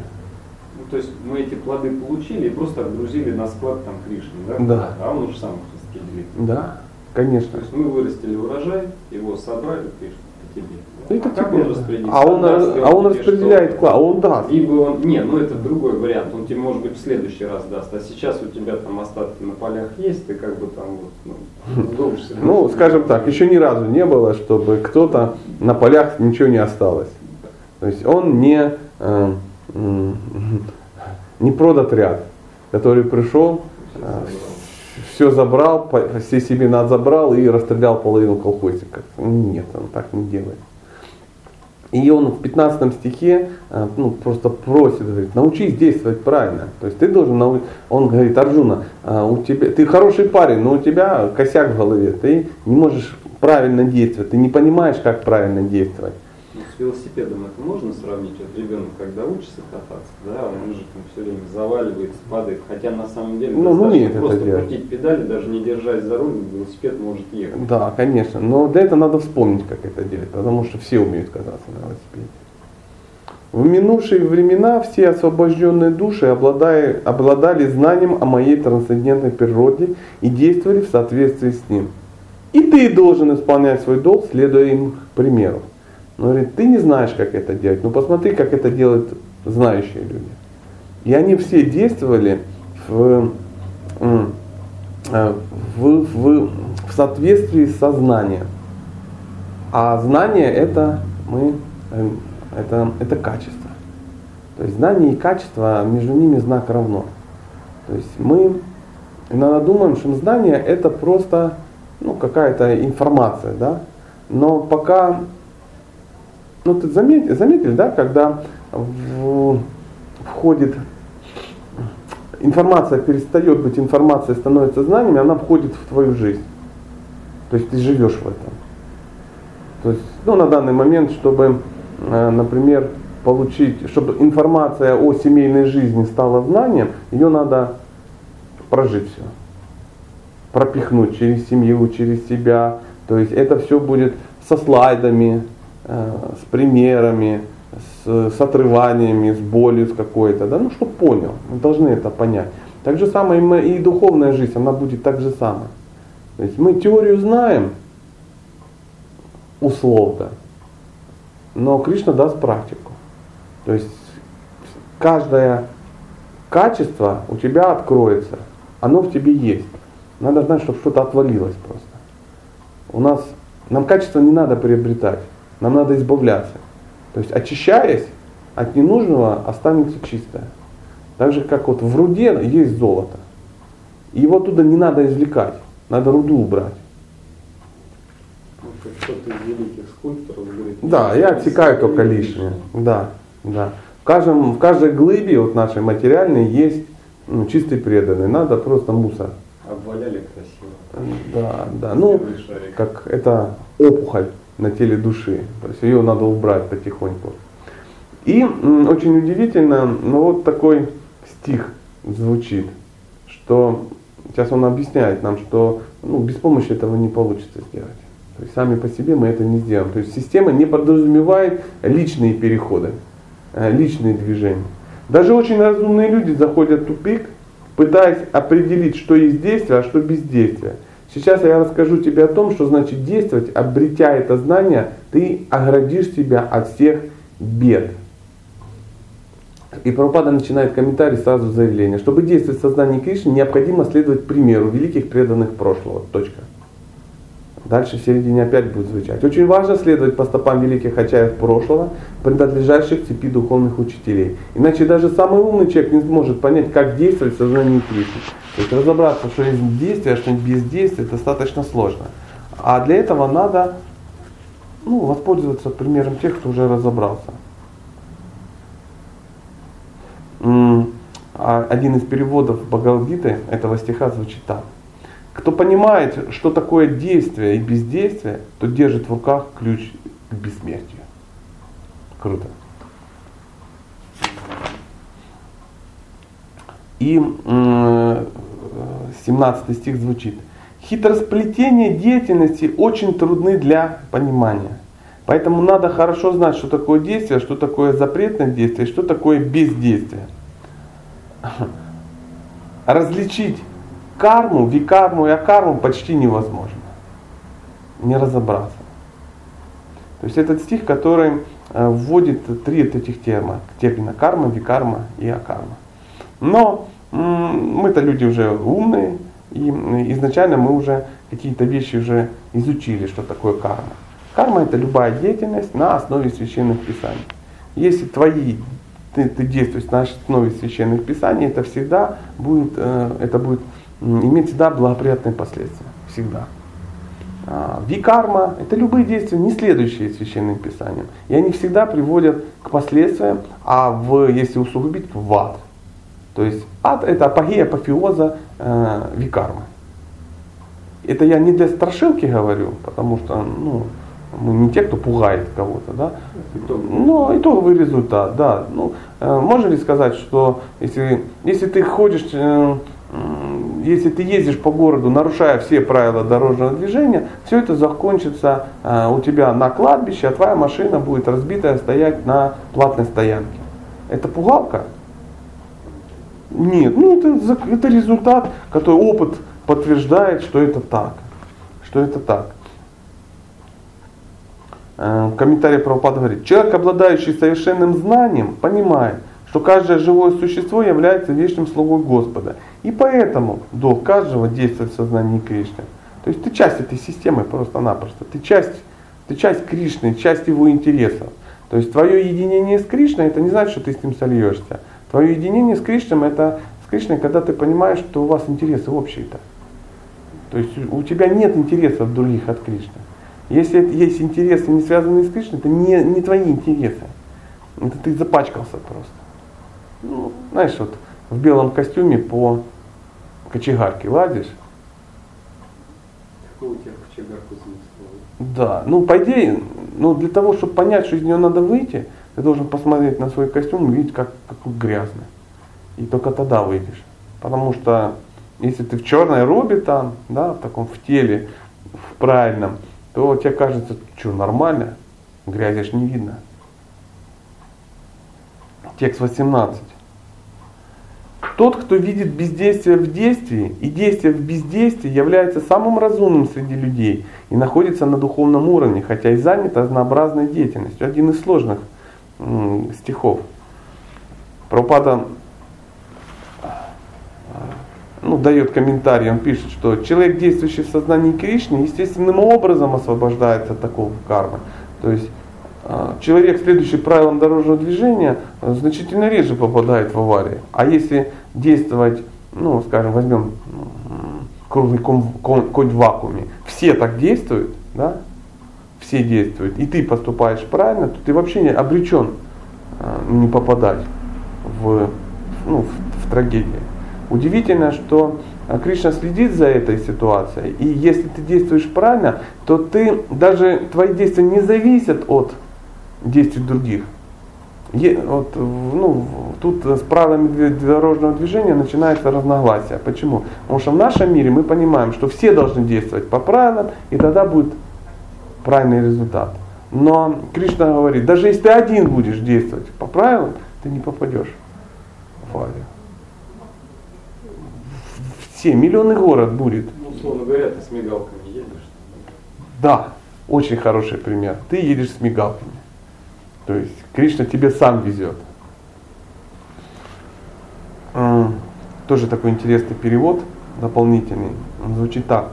То есть мы эти плоды получили и просто отгрузили на склад там Кришны, да? Да. А он уже сам их распределит. Да, То конечно. есть мы вырастили урожай, его собрали, Кришна, это тебе. Ну, это а как он распределит? А он, Даст а он тебе распределяет клад, а он даст. Либо он, не, ну это другой вариант, он тебе может быть в следующий раз даст, а сейчас у тебя там остатки на полях есть, ты как бы там вот, ну, сдолжишься. Ну, скажем так, еще ни разу не было, чтобы кто-то на полях ничего не осталось. То есть он не, э, не продатряд, который пришел, все забрал, все себе надо забрал и расстрелял половину колхозников. Нет, он так не делает. И он в 15 стихе э, ну, просто просит, говорит, научись действовать правильно. То есть ты должен научиться. Он говорит, Арджуна, а, у тебя, ты хороший парень, но у тебя косяк в голове. Ты не можешь правильно действовать, ты не понимаешь, как правильно действовать. Ну, с велосипедом это можно сравнить? Вот ребенок, когда учится кататься, да, он же там все время заваливается, падает, хотя на самом деле Ну, умеет это просто делать. крутить педали, даже не держась за руль, велосипед может ехать. Да, конечно. Но для этого надо вспомнить, как это делать, потому что все умеют кататься на велосипеде. В минувшие времена все освобожденные души обладая- обладали знанием о моей трансцендентной природе и действовали в соответствии с ним. И ты должен исполнять свой долг, следуя им примеру. Но говорит, ты не знаешь, как это делать. Ну посмотри, как это делают знающие люди. И они все действовали в, э, в, в, в соответствии с сознанием. А знание это мы э, это, это качество. То есть знание и качество, между ними знак равно. То есть мы иногда думаем, что знание это просто ну, какая-то информация, да? Но пока, ну ты заметил, заметили, да, когда в- входит информация перестает быть информацией, становится знанием, и она входит в твою жизнь. То есть ты живешь в этом. То есть, ну, на данный момент, чтобы, э, например, получить, чтобы информация о семейной жизни стала знанием, ее надо прожить все. Пропихнуть через семью, через себя. То есть это все будет со слайдами, с примерами, с, с отрываниями, с болью с какой-то. Да? Ну, чтобы понял. Мы должны это понять. Так же самое и, мы, и духовная жизнь, она будет так же самое. То есть мы теорию знаем, условно, но Кришна даст практику. То есть каждое качество у тебя откроется, оно в тебе есть. Надо знать, чтобы что-то отвалилось просто. У нас, нам качество не надо приобретать, нам надо избавляться. То есть очищаясь от ненужного, останется чистое. Так же, как вот в руде есть золото. Его оттуда не надо извлекать, надо руду убрать. Ну, говорит. Да, я отсекаю только лишнее. Да, да. В, каждом, в каждой глыбе вот нашей материальной есть ну, чистый преданный. Надо просто мусор. Обваляли красиво. Да, да. Ну, как это опухоль на теле души. То есть ее надо убрать потихоньку. И очень удивительно, ну вот такой стих звучит, что сейчас он объясняет нам, что ну, без помощи этого не получится сделать. То есть сами по себе мы это не сделаем. То есть система не подразумевает личные переходы, э, личные движения. Даже очень разумные люди заходят в тупик, пытаясь определить, что есть действие, а что бездействие. Сейчас я расскажу тебе о том, что значит действовать, обретя это знание, ты оградишь себя от всех бед. И Прабхупада начинает комментарий сразу с заявления. Чтобы действовать в сознании Кришны, необходимо следовать примеру великих преданных прошлого. Точка. Дальше в середине опять будет звучать. Очень важно следовать по стопам великих хачаев прошлого, принадлежащих цепи духовных учителей. Иначе даже самый умный человек не сможет понять, как действовать в сознании Кришны. То есть разобраться, что есть действие, а что есть бездействие, достаточно сложно. А для этого надо ну, воспользоваться примером тех, кто уже разобрался. А один из переводов Бхагавадгиты этого стиха звучит так. Кто понимает, что такое действие и бездействие, то держит в руках ключ к бессмертию. Круто. И 17 стих звучит. Хитросплетение деятельности очень трудны для понимания. Поэтому надо хорошо знать, что такое действие, что такое запретное действие, что такое бездействие. Различить карму, викарму и акарму почти невозможно. Не разобраться. То есть этот стих, который э, вводит три этих термина. Термина карма, викарма и акарма. Но мы-то люди уже умные, и изначально мы уже какие-то вещи уже изучили, что такое карма. Карма это любая деятельность на основе священных писаний. Если твои ты, ты действуешь на основе священных писаний, это всегда будет, э, это будет иметь всегда благоприятные последствия. Всегда. А, викарма – это любые действия, не следующие священным писаниям. И они всегда приводят к последствиям, а в, если усугубить, в ад. То есть ад – это апогея, апофеоза э, викармы. Это я не для страшилки говорю, потому что ну, мы не те, кто пугает кого-то, да. Но итоговый результат, да. Ну, э, можно ли сказать, что если, если ты ходишь, э, если ты ездишь по городу, нарушая все правила дорожного движения, все это закончится э, у тебя на кладбище, а твоя машина будет разбитая стоять на платной стоянке. Это пугалка? Нет, ну это, это результат, который опыт подтверждает, что это так. Что это так. Э, комментарий Прабхупада говорит, человек, обладающий совершенным знанием, понимает, что каждое живое существо является вечным слугой Господа. И поэтому долг каждого действовать в сознании Кришны. То есть ты часть этой системы просто-напросто. Ты часть, ты часть Кришны, часть его интересов. То есть твое единение с Кришной, это не значит, что ты с ним сольешься. Твое единение с Кришной, это с Кришной, когда ты понимаешь, что у вас интересы общие-то. То есть у тебя нет интересов других от Кришны. Если есть интересы, не связанные с Кришной, это не, не твои интересы. Это ты запачкался просто. Ну, знаешь, вот в белом костюме по кочегарке лазишь. Какой у тебя кочегарку? Да, ну по идее, ну для того, чтобы понять, что из нее надо выйти, ты должен посмотреть на свой костюм и видеть, как, какой грязный. И только тогда выйдешь. Потому что если ты в черной робе там, да, в таком в теле, в правильном, то тебе кажется, что нормально, грязи ж не видно. Текст 18. Тот, кто видит бездействие в действии и действие в бездействии, является самым разумным среди людей и находится на духовном уровне, хотя и занят разнообразной деятельностью. Один из сложных стихов. Пропада ну, дает комментарий, он пишет, что человек, действующий в сознании Кришны, естественным образом освобождается от такого кармы. То есть а, человек, следующий правилам дорожного движения, значительно реже попадает в аварии. А если действовать, ну, скажем, возьмем круглый конь в вакууме, все так действуют, да, все действуют, и ты поступаешь правильно, то ты вообще не обречен а, не попадать в, ну, в, в трагедию. Удивительно, что э, Кришна следит за этой ситуацией. И если ты действуешь правильно, то ты даже твои действия не зависят от действий других. Вот, ну, тут с правилами дорожного движения начинается разногласие. Почему? Потому что в нашем мире мы понимаем, что все должны действовать по правилам, и тогда будет правильный результат. Но Кришна говорит, даже если ты один будешь действовать по правилам, ты не попадешь в аварию все, миллионный город будет. Ну, условно говоря, ты с мигалками едешь. Да, очень хороший пример. Ты едешь с мигалками. То есть Кришна тебе сам везет. Тоже такой интересный перевод дополнительный. Он звучит так.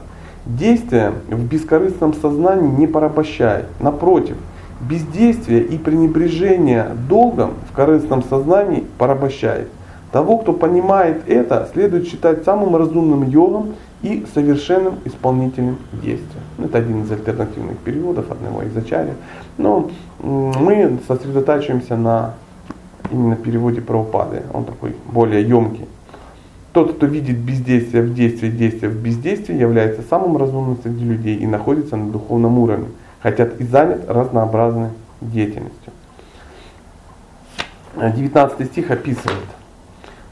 Действие в бескорыстном сознании не порабощает. Напротив, бездействие и пренебрежение долгом в корыстном сознании порабощает. Того, кто понимает это, следует считать самым разумным йогом и совершенным исполнителем действия. Ну, это один из альтернативных переводов одного из ачарья. Но мы сосредотачиваемся на именно переводе Прабхупады. Он такой более емкий. Тот, кто видит бездействие в действии, действие в бездействии, является самым разумным среди людей и находится на духовном уровне, хотя и занят разнообразной деятельностью. 19 стих описывает.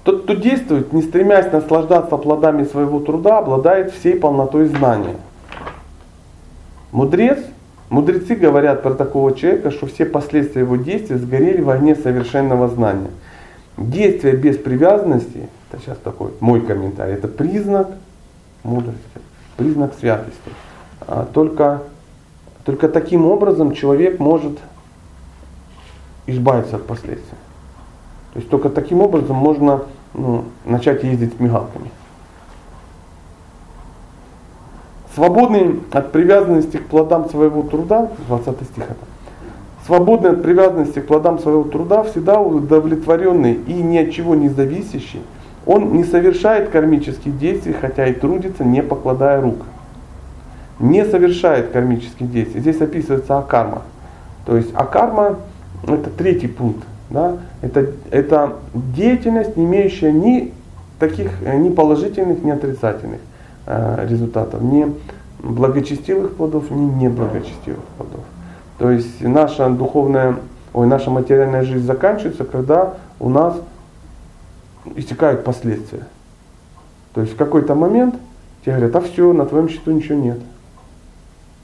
Тот, кто действует, не стремясь наслаждаться плодами своего труда, обладает всей полнотой знания. Мудрец, мудрецы говорят про такого человека, что все последствия его действия сгорели в огне совершенного знания. Действие без привязанности это сейчас такой мой комментарий. Это признак мудрости, признак святости. А только, только таким образом человек может избавиться от последствий. То есть только таким образом можно ну, начать ездить мигалками. Свободный от привязанности к плодам своего труда, 20 стих это, свободный от привязанности к плодам своего труда, всегда удовлетворенный и ни от чего не зависящий, он не совершает кармических действий, хотя и трудится, не покладая рук. Не совершает кармических действий. Здесь описывается акарма. То есть акарма это третий пункт. Да? Это, это деятельность, не имеющая ни таких ни положительных, ни отрицательных э, результатов, ни благочестивых плодов, ни неблагочестивых плодов. То есть наша духовная, ой, наша материальная жизнь заканчивается, когда у нас истекают последствия. То есть в какой-то момент тебе говорят, а все, на твоем счету ничего нет.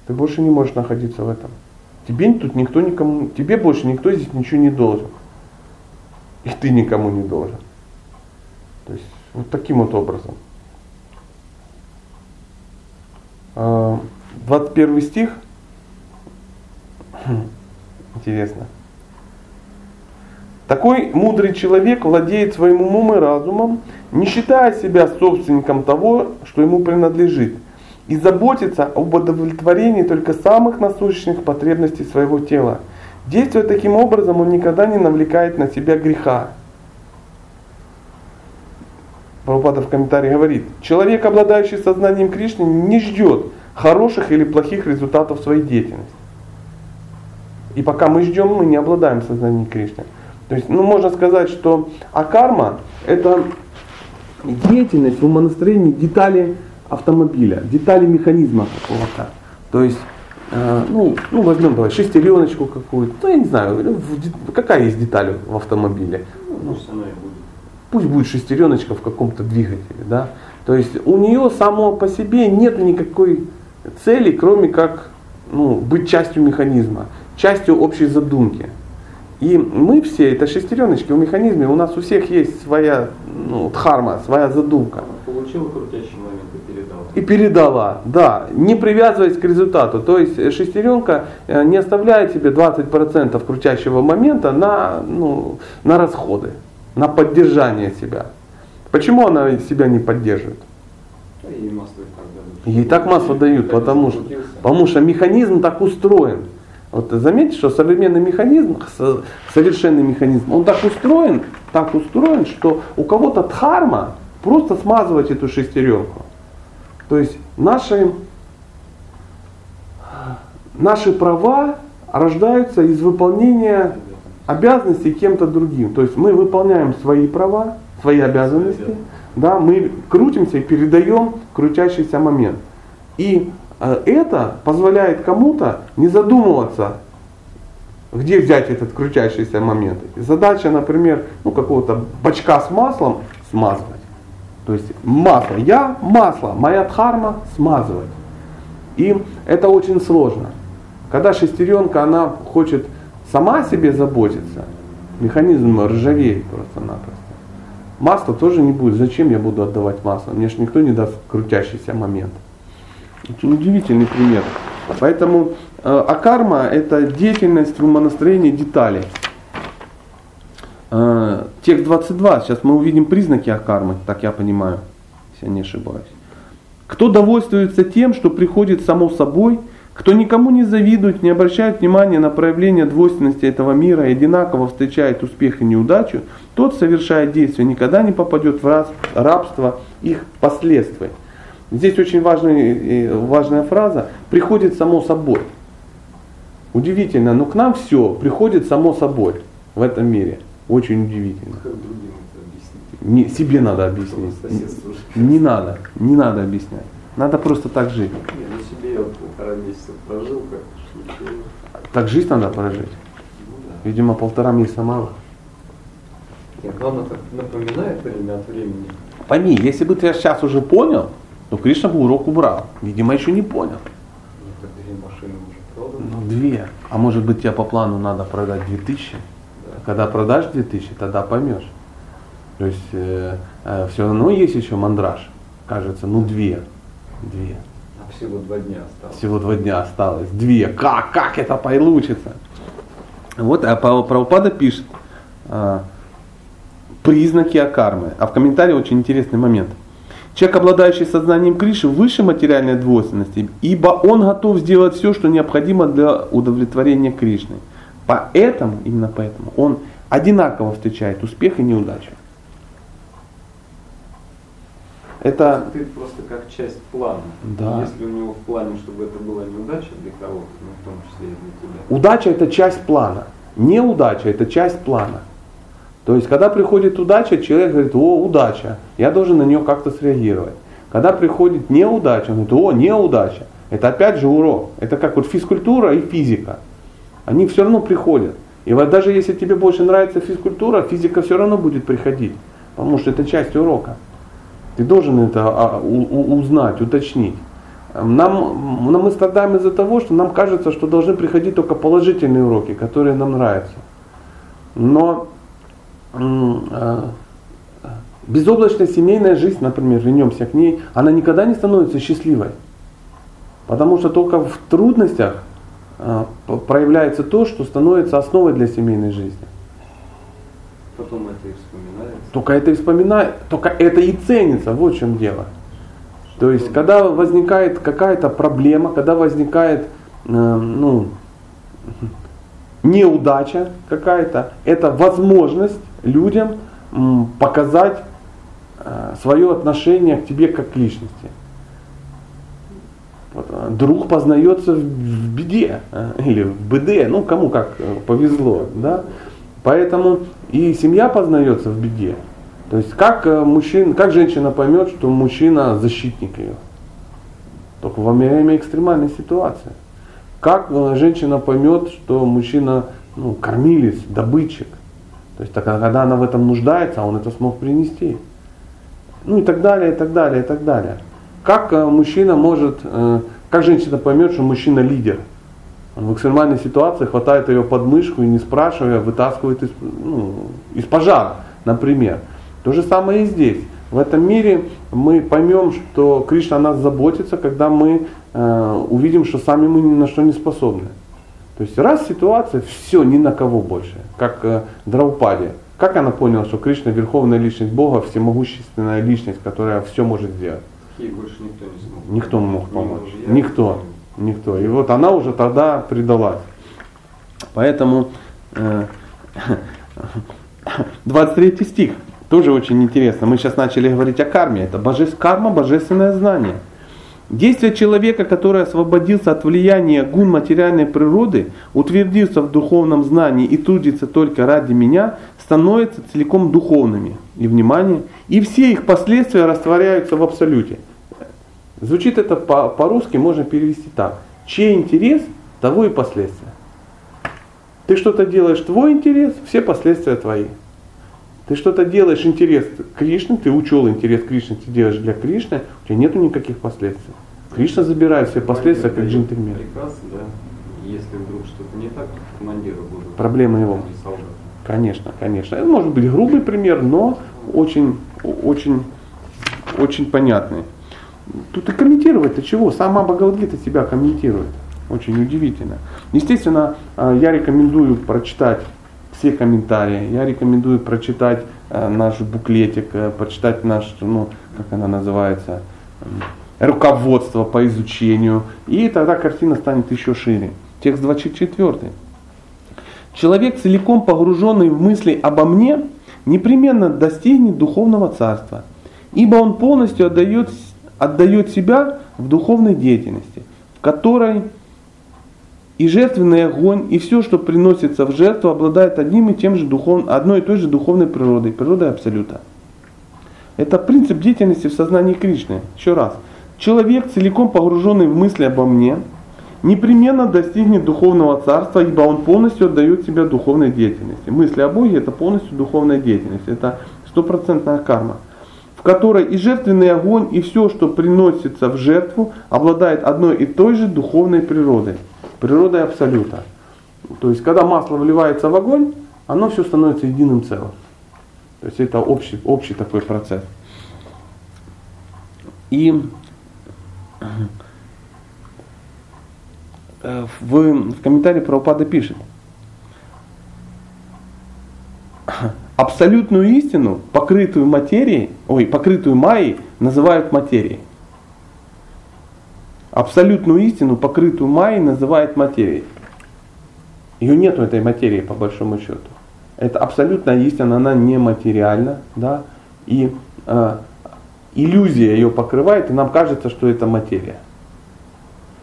Ты больше не можешь находиться в этом. Тебе тут никто никому, тебе больше никто здесь ничего не должен. И ты никому не должен. То есть вот таким вот образом. 21 а, стих. Интересно. Такой мудрый человек владеет своим умом и разумом, не считая себя собственником того, что ему принадлежит, и заботится об удовлетворении только самых насущных потребностей своего тела. Действуя таким образом, он никогда не навлекает на себя греха. Прабхупада в комментарии говорит, человек, обладающий сознанием Кришны, не ждет хороших или плохих результатов своей деятельности. И пока мы ждем, мы не обладаем сознанием Кришны. То есть, ну, можно сказать, что акарма – это деятельность в умонастроении детали автомобиля, детали механизма какого-то. То есть, э, ну, ну, возьмем давай шестереночку какую-то, ну, я не знаю, какая есть деталь в автомобиле. Ну, пусть, будет. пусть будет шестереночка в каком-то двигателе, да. То есть у нее само по себе нет никакой цели, кроме как ну, быть частью механизма, частью общей задумки. И мы все, это шестереночки в механизме, у нас у всех есть своя ну, дхарма, своя задумка. Получила крутящий момент и передала. И передала, да, не привязываясь к результату. То есть шестеренка э, не оставляет себе 20% крутящего момента на, ну, на расходы, на поддержание себя. Почему она себя не поддерживает? Ей масло и так дают. Ей так масло дают, потому что, потому что механизм так устроен. Вот заметьте, что современный механизм, совершенный механизм, он так устроен, так устроен, что у кого-то дхарма просто смазывать эту шестеренку. То есть наши, наши права рождаются из выполнения обязанностей кем-то другим. То есть мы выполняем свои права, свои обязанности, да, мы крутимся и передаем крутящийся момент. И это позволяет кому-то не задумываться, где взять этот крутящийся момент. Задача, например, ну, какого-то бачка с маслом смазывать. То есть масло, я масло, моя дхарма смазывать. И это очень сложно. Когда шестеренка, она хочет сама себе заботиться, механизм ржавеет просто-напросто. Масло тоже не будет. Зачем я буду отдавать масло? Мне же никто не даст крутящийся момент. Очень удивительный пример. Поэтому э, акарма это деятельность в умонастроении деталей. Э, текст 22, сейчас мы увидим признаки акармы, так я понимаю, если я не ошибаюсь. кто довольствуется тем, что приходит само собой, кто никому не завидует, не обращает внимания на проявление двойственности этого мира и одинаково встречает успех и неудачу, тот, совершая действия, никогда не попадет в рабство их последствий. Здесь очень важный, важная фраза «приходит само собой». Удивительно, но к нам все приходит само собой в этом мире. Очень удивительно. Не, себе надо объяснить. Не, не надо, не надо объяснять. Надо просто так жить. Не, ну себе я полтора месяца прожил, как Так жизнь надо прожить. Ну, да. Видимо, полтора месяца мало. Нет, главное так напоминает время от времени. Пойми, если бы ты сейчас уже понял, то Кришна бы урок убрал. Видимо, еще не понял. Ну, две. А может быть, тебе по плану надо продать 2000? Да. Когда продашь 2000, тогда поймешь. То есть э, э, все равно есть еще мандраж. Кажется, ну две. Две. А всего два дня осталось. Всего два дня осталось. Две. Как? Как это получится? Вот, а Прабхупада пишет а, признаки акармы. А в комментарии очень интересный момент. Человек, обладающий сознанием Криши, выше материальной двойственности, ибо он готов сделать все, что необходимо для удовлетворения Кришны. Поэтому, именно поэтому, он одинаково встречает успех и неудачу. Это ты просто как часть плана. Да. Если у него в плане, чтобы это была неудача для кого-то, ну, в том числе и для тебя. Удача это часть плана. Неудача это часть плана. То есть, когда приходит удача, человек говорит, о, удача, я должен на нее как-то среагировать. Когда приходит неудача, он говорит, о, неудача. Это опять же урок. Это как вот физкультура и физика. Они все равно приходят. И вот даже если тебе больше нравится физкультура, физика все равно будет приходить. Потому что это часть урока. Ты должен это а, узнать, уточнить. Нам, мы страдаем из-за того, что нам кажется, что должны приходить только положительные уроки, которые нам нравятся. Но безоблачная семейная жизнь, например, вернемся к ней, она никогда не становится счастливой. Потому что только в трудностях а, проявляется то, что становится основой для семейной жизни. Потом это и вспоминается. Только это и вспоминает, только это и ценится, вот в чем дело. То есть, когда возникает какая-то проблема, когда возникает э, ну, неудача какая-то, это возможность людям показать э, свое отношение к тебе как к личности. Э, друг познается в беде э, или в БД, ну кому как повезло, да. Поэтому и семья познается в беде. То есть как, мужчина, как женщина поймет, что мужчина защитник ее? Только во время экстремальной ситуации. Как женщина поймет, что мужчина ну, кормилец, добытчик? То есть так, когда она в этом нуждается, а он это смог принести. Ну и так далее, и так далее, и так далее. Как э, мужчина может, как женщина поймет, что мужчина лидер? Он в экстремальной ситуации хватает ее под мышку и не спрашивая вытаскивает из, ну, из пожара, например. То же самое и здесь. В этом мире мы поймем, что Кришна о нас заботится, когда мы э, увидим, что сами мы ни на что не способны. То есть раз ситуация, все, ни на кого больше. Как э, Драупади. Как она поняла, что Кришна верховная личность Бога, всемогущественная личность, которая все может сделать? Ей больше никто не смог. Никто не мог помочь. Никто. Никто. И вот она уже тогда предалась. Поэтому э, 23 стих тоже очень интересно. Мы сейчас начали говорить о карме. Это божеств, карма, божественное знание. Действие человека, который освободился от влияния гун материальной природы, утвердился в духовном знании и трудится только ради меня, становится целиком духовными. И внимание, и все их последствия растворяются в абсолюте. Звучит это по-русски, можно перевести так. Чей интерес, того и последствия. Ты что-то делаешь, твой интерес, все последствия твои. Ты что-то делаешь, интерес Кришны, ты учел интерес Кришны, ты делаешь для Кришны, у тебя нету никаких последствий. Кришна забирает все последствия, как джентльмен. Прекрасно, да. Если вдруг что-то не так, командира будут. Проблема его. Конечно, конечно. Это может быть грубый пример, но очень, очень, очень понятный. Тут и комментировать-то чего? Сама Бхагавадгита себя комментирует. Очень удивительно. Естественно, а, я рекомендую прочитать все комментарии. Я рекомендую прочитать а, наш буклетик, э, прочитать наш, ну, как она называется, руководство по изучению, и тогда картина станет еще шире. Текст 24. Человек, целиком погруженный в мысли обо мне, непременно достигнет духовного царства, ибо он полностью отдает, отдает себя в духовной деятельности, в которой и жертвенный огонь, и все, что приносится в жертву, обладает одним и тем же духов, одной и той же духовной природой, природой Абсолюта. Это принцип деятельности в сознании Кришны. Еще раз. Человек, целиком погруженный в мысли обо мне, непременно достигнет духовного царства, ибо он полностью отдает себя духовной деятельности. Мысли о Боге это полностью духовная деятельность. Это стопроцентная карма в которой и жертвенный огонь, и все, что приносится в жертву, обладает одной и той же духовной природой природой абсолюта. То есть, когда масло вливается в огонь, оно все становится единым целым. То есть это общий, общий такой процесс. И э, в, в комментарии Прабхупада пишет, абсолютную истину, покрытую материей, ой, покрытую майей, называют материей. Абсолютную истину, покрытую майей, называет материей. Ее нету этой материи, по большому счету. Это абсолютная истина, она нематериальна, да, и э, иллюзия ее покрывает, и нам кажется, что это материя.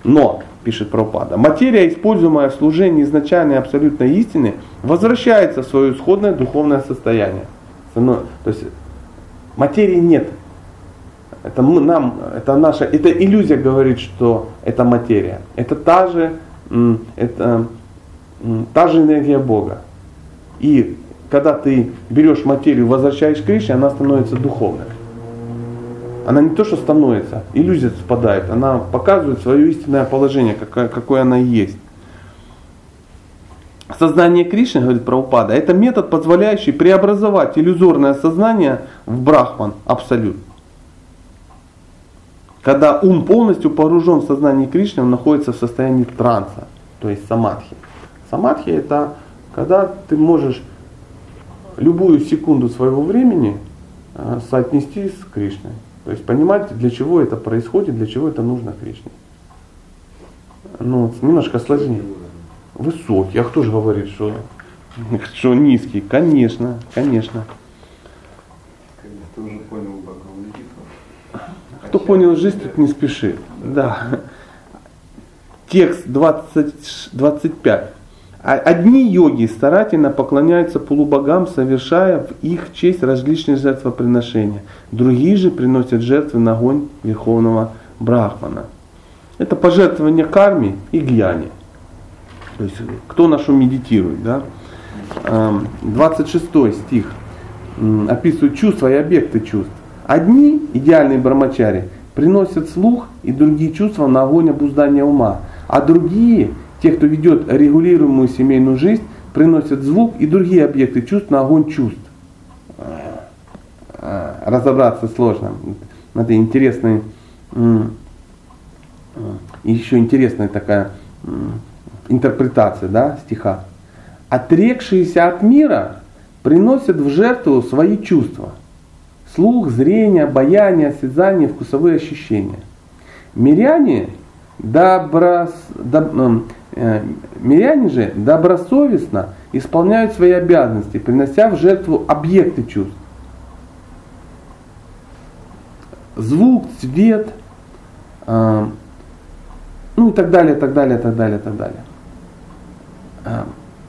Но, пишет Пропада, материя, используемая в служении изначальной абсолютной истины, возвращается в свое исходное духовное состояние. То есть материи нет, это мы, нам, это наша, это иллюзия говорит, что это материя. Это та же, это та же энергия Бога. И когда ты берешь материю, возвращаешь к Кришне, она становится духовной. Она не то, что становится, иллюзия спадает, она показывает свое истинное положение, какое, какое она есть. Сознание Кришны, говорит Прабхупада, это метод, позволяющий преобразовать иллюзорное сознание в брахман, абсолют. Когда ум полностью погружен в сознание Кришны, он находится в состоянии транса, то есть самадхи. Самадхи это когда ты можешь любую секунду своего времени э, соотнести с Кришной. То есть понимать, для чего это происходит, для чего это нужно Кришне. Ну, немножко сложнее. Высокий. А кто же говорит, что, что низкий? Конечно, конечно. Ты уже понял кто понял жизнь, тут не спешит. Да. Текст 20, 25. А одни йоги старательно поклоняются полубогам, совершая в их честь различные жертвоприношения. Другие же приносят жертвы на огонь Верховного Брахмана. Это пожертвование карме и гьяне. То есть кто на что медитирует. Да? 26 стих описывает чувства и объекты чувств. Одни, идеальные брамачари, приносят слух и другие чувства на огонь обуздания ума, а другие, те, кто ведет регулируемую семейную жизнь, приносят звук и другие объекты чувств на огонь чувств. Разобраться сложно. Это интересный, еще интересная такая интерпретация да, стиха. Отрекшиеся от мира приносят в жертву свои чувства – слух, зрение, обаяние, осязание, вкусовые ощущения. Миряне, доброс, доб, э, миряне же добросовестно исполняют свои обязанности, принося в жертву объекты чувств. Звук, цвет, э, ну и так далее, так далее, так далее, так далее. Э,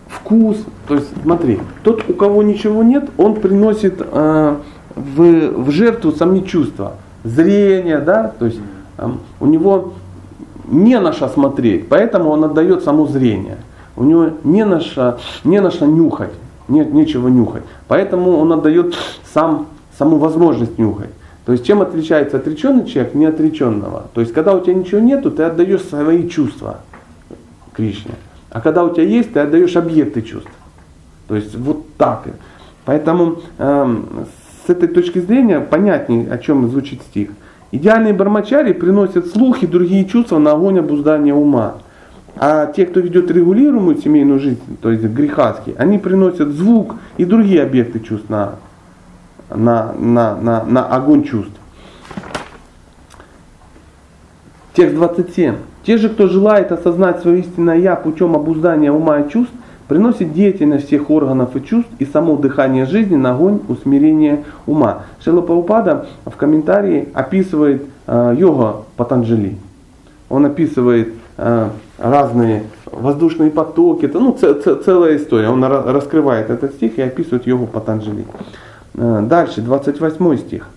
вкус, то есть смотри, тот, у кого ничего нет, он приносит э, в, в жертву сами чувства, зрение, да, то есть у него не на что смотреть, поэтому он отдает само зрение. У него не на что, не на что нюхать, нет нечего нюхать. Поэтому он отдает сам, саму возможность нюхать. То есть чем отличается отреченный человек не отреченного? То есть когда у тебя ничего нету, ты отдаешь свои чувства Кришне. А когда у тебя есть, ты отдаешь объекты чувств. То есть вот так. Поэтому э, с этой точки зрения понятнее, о чем звучит стих. Идеальные бармачари приносят слух и другие чувства на огонь обуздания ума. А те, кто ведет регулируемую семейную жизнь, то есть грехаски, они приносят звук и другие объекты чувств на, на, на, на, на огонь чувств. Текст 27. Те же, кто желает осознать свое истинное «я» путем обуздания ума и чувств, приносит деятельность всех органов и чувств и само дыхание жизни на огонь усмирения ума. Шила Паупада в комментарии описывает э, йога Патанджали. Он описывает э, разные воздушные потоки, это ну, ц- ц- целая история. Он раскрывает этот стих и описывает йогу Патанджали. Э, дальше, 28 стих.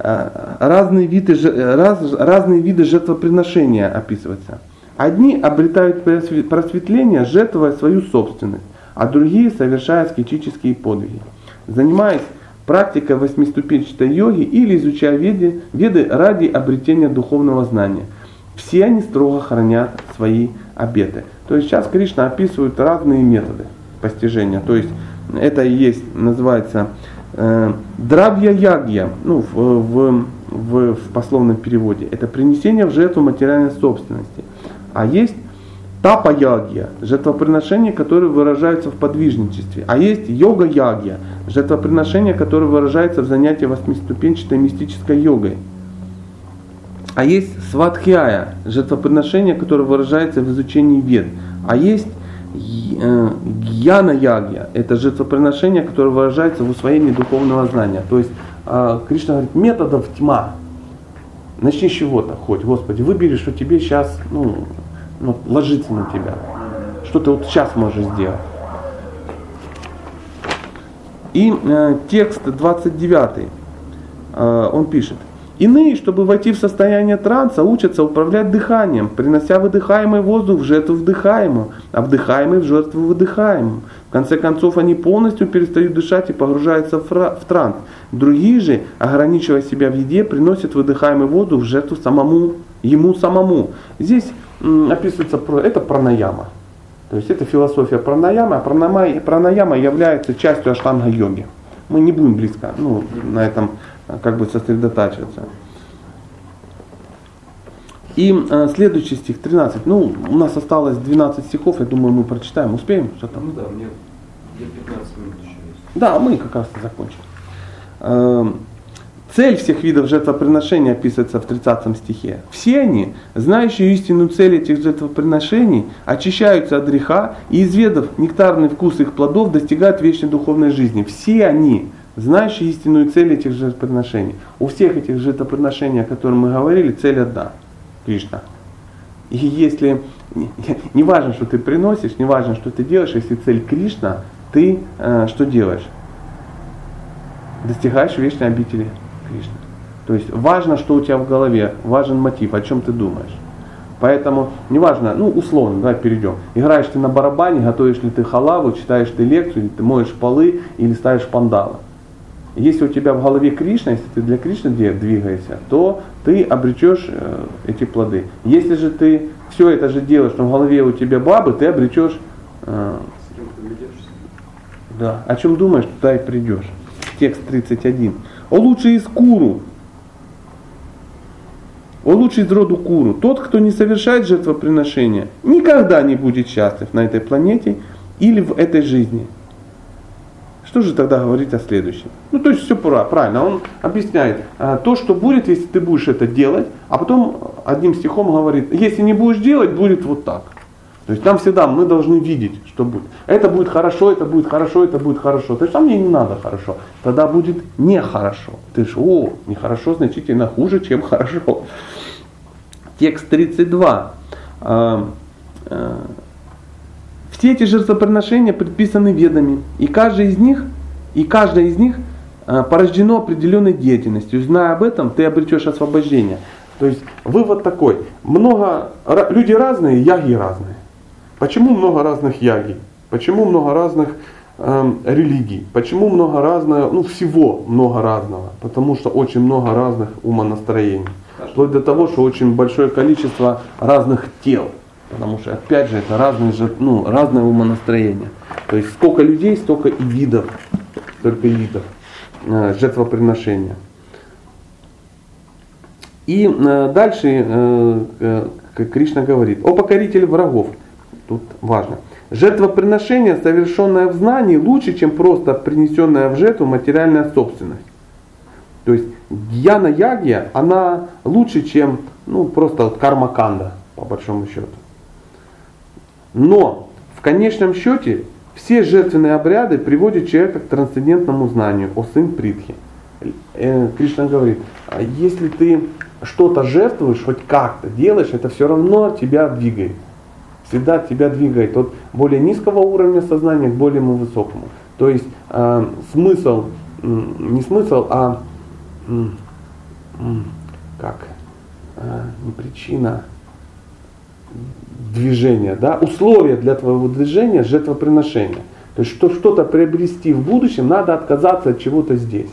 Э, разные виды, раз, разные виды жертвоприношения описываются. Одни обретают просветление, жертвуя свою собственность, а другие совершают скетические подвиги. Занимаясь практикой восьмиступенчатой йоги или изучая веды, веды ради обретения духовного знания. Все они строго хранят свои обеты. То есть сейчас Кришна описывает разные методы постижения. То есть это и есть, называется э, дравья ягья, ну, в, в, в, в пословном переводе. Это принесение в жертву материальной собственности. А есть тапа-ягья, жертвоприношения, которые выражаются в подвижничестве. А есть йога-ягья, жертвоприношение, которое выражается в занятии восьмиступенчатой мистической йогой. А есть сватхьяя, жертвоприношение, которое выражается в изучении вед. А есть э, гьяна ягья, это жертвоприношение, которое выражается в усвоении духовного знания. То есть э, Кришна говорит, методов тьма. Начни с чего-то хоть, Господи, выбери, что тебе сейчас ну, ну, ложится на тебя. Что ты вот сейчас можешь сделать. И э, текст 29, э, он пишет. Иные, чтобы войти в состояние транса, учатся управлять дыханием, принося выдыхаемый воздух в жертву вдыхаемую, а вдыхаемый в жертву выдыхаемую. В конце концов, они полностью перестают дышать и погружаются в, транс. Другие же, ограничивая себя в еде, приносят выдыхаемый воздух в жертву самому, ему самому. Здесь описывается, это пранаяма. То есть это философия пранаяма, а пранаяма, пранаяма является частью аштанга-йоги. Мы не будем близко ну, на этом как бы сосредотачиваться. И э, следующий стих, 13. Ну, у нас осталось 12 стихов, я думаю, мы прочитаем. Успеем? Что там? Ну да, мне 15 минут еще есть. Да, мы как раз закончим. Эм, Цель всех видов жертвоприношений описывается в 30 стихе. Все они, знающие истинную цель этих жертвоприношений, очищаются от греха и, изведав нектарный вкус их плодов, достигают вечной духовной жизни. Все они, знающие истинную цель этих жертвоприношений. У всех этих жертвоприношений, о которых мы говорили, цель одна – Кришна. И если, не важно, что ты приносишь, не важно, что ты делаешь, если цель Кришна, ты э, что делаешь? Достигаешь вечной обители Кришны. То есть важно, что у тебя в голове, важен мотив, о чем ты думаешь. Поэтому неважно, ну условно, давай перейдем. Играешь ты на барабане, готовишь ли ты халаву, читаешь ты лекцию, или ты моешь полы, или ставишь пандалы. Если у тебя в голове Кришна, если ты для Кришны двигаешься, то ты обречешь э, эти плоды. Если же ты все это же делаешь, но в голове у тебя бабы, ты обречешь... Э, да, о чем думаешь, туда и придешь. Текст 31 о лучший из куру, о лучший из роду куру. Тот, кто не совершает жертвоприношения, никогда не будет счастлив на этой планете или в этой жизни. Что же тогда говорить о следующем? Ну, то есть все правильно. Он объясняет а, то, что будет, если ты будешь это делать, а потом одним стихом говорит, если не будешь делать, будет вот так. То есть там всегда мы должны видеть, что будет. Это будет хорошо, это будет хорошо, это будет хорошо. То есть там мне не надо хорошо. Тогда будет нехорошо. Ты же, о, нехорошо значительно хуже, чем хорошо. Текст 32. Все эти жертвоприношения предписаны ведами, и каждый из них, и каждая из них а, порождено определенной деятельностью. Зная об этом, ты обретешь освобождение. То есть вывод такой. Много, люди разные, яги разные. Почему много разных яги? Почему много разных э, религий? Почему много разного, ну всего много разного? Потому что очень много разных умонастроений. Вплоть до того, что очень большое количество разных тел. Потому что, опять же, это разные, ну, разное умонастроение. То есть сколько людей, столько и видов, столько и видов э, жертвоприношения. И э, дальше э, э, Кришна говорит, о покоритель врагов, Тут важно. Жертвоприношение, совершенное в знании, лучше, чем просто принесенная в жертву материальная собственность. То есть Гьяна Ягья, она лучше, чем ну, просто вот кармаканда, по большому счету. Но в конечном счете все жертвенные обряды приводят человека к трансцендентному знанию о сын Притхи. Э, Кришна говорит, «А если ты что-то жертвуешь, хоть как-то делаешь, это все равно тебя двигает. Всегда тебя двигает от более низкого уровня сознания к более высокому. То есть э, смысл, не смысл, а как, э, не причина движения, да, условия для твоего движения жертвоприношения. То есть, что что-то приобрести в будущем, надо отказаться от чего-то здесь.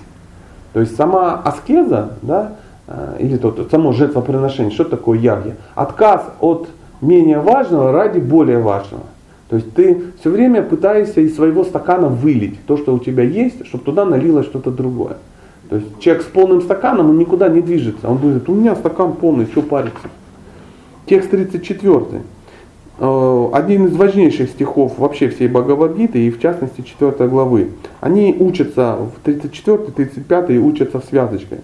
То есть сама аскеза, да, э, или то, то, само жертвоприношение, что такое ягья? Отказ от менее важного ради более важного. То есть ты все время пытаешься из своего стакана вылить то, что у тебя есть, чтобы туда налилось что-то другое. То есть человек с полным стаканом, он никуда не движется. Он говорит, у меня стакан полный, что париться. Текст 34. Э, один из важнейших стихов вообще всей Бхагавадгиты и в частности 4 главы. Они учатся в 34, 35 и учатся в связочкой.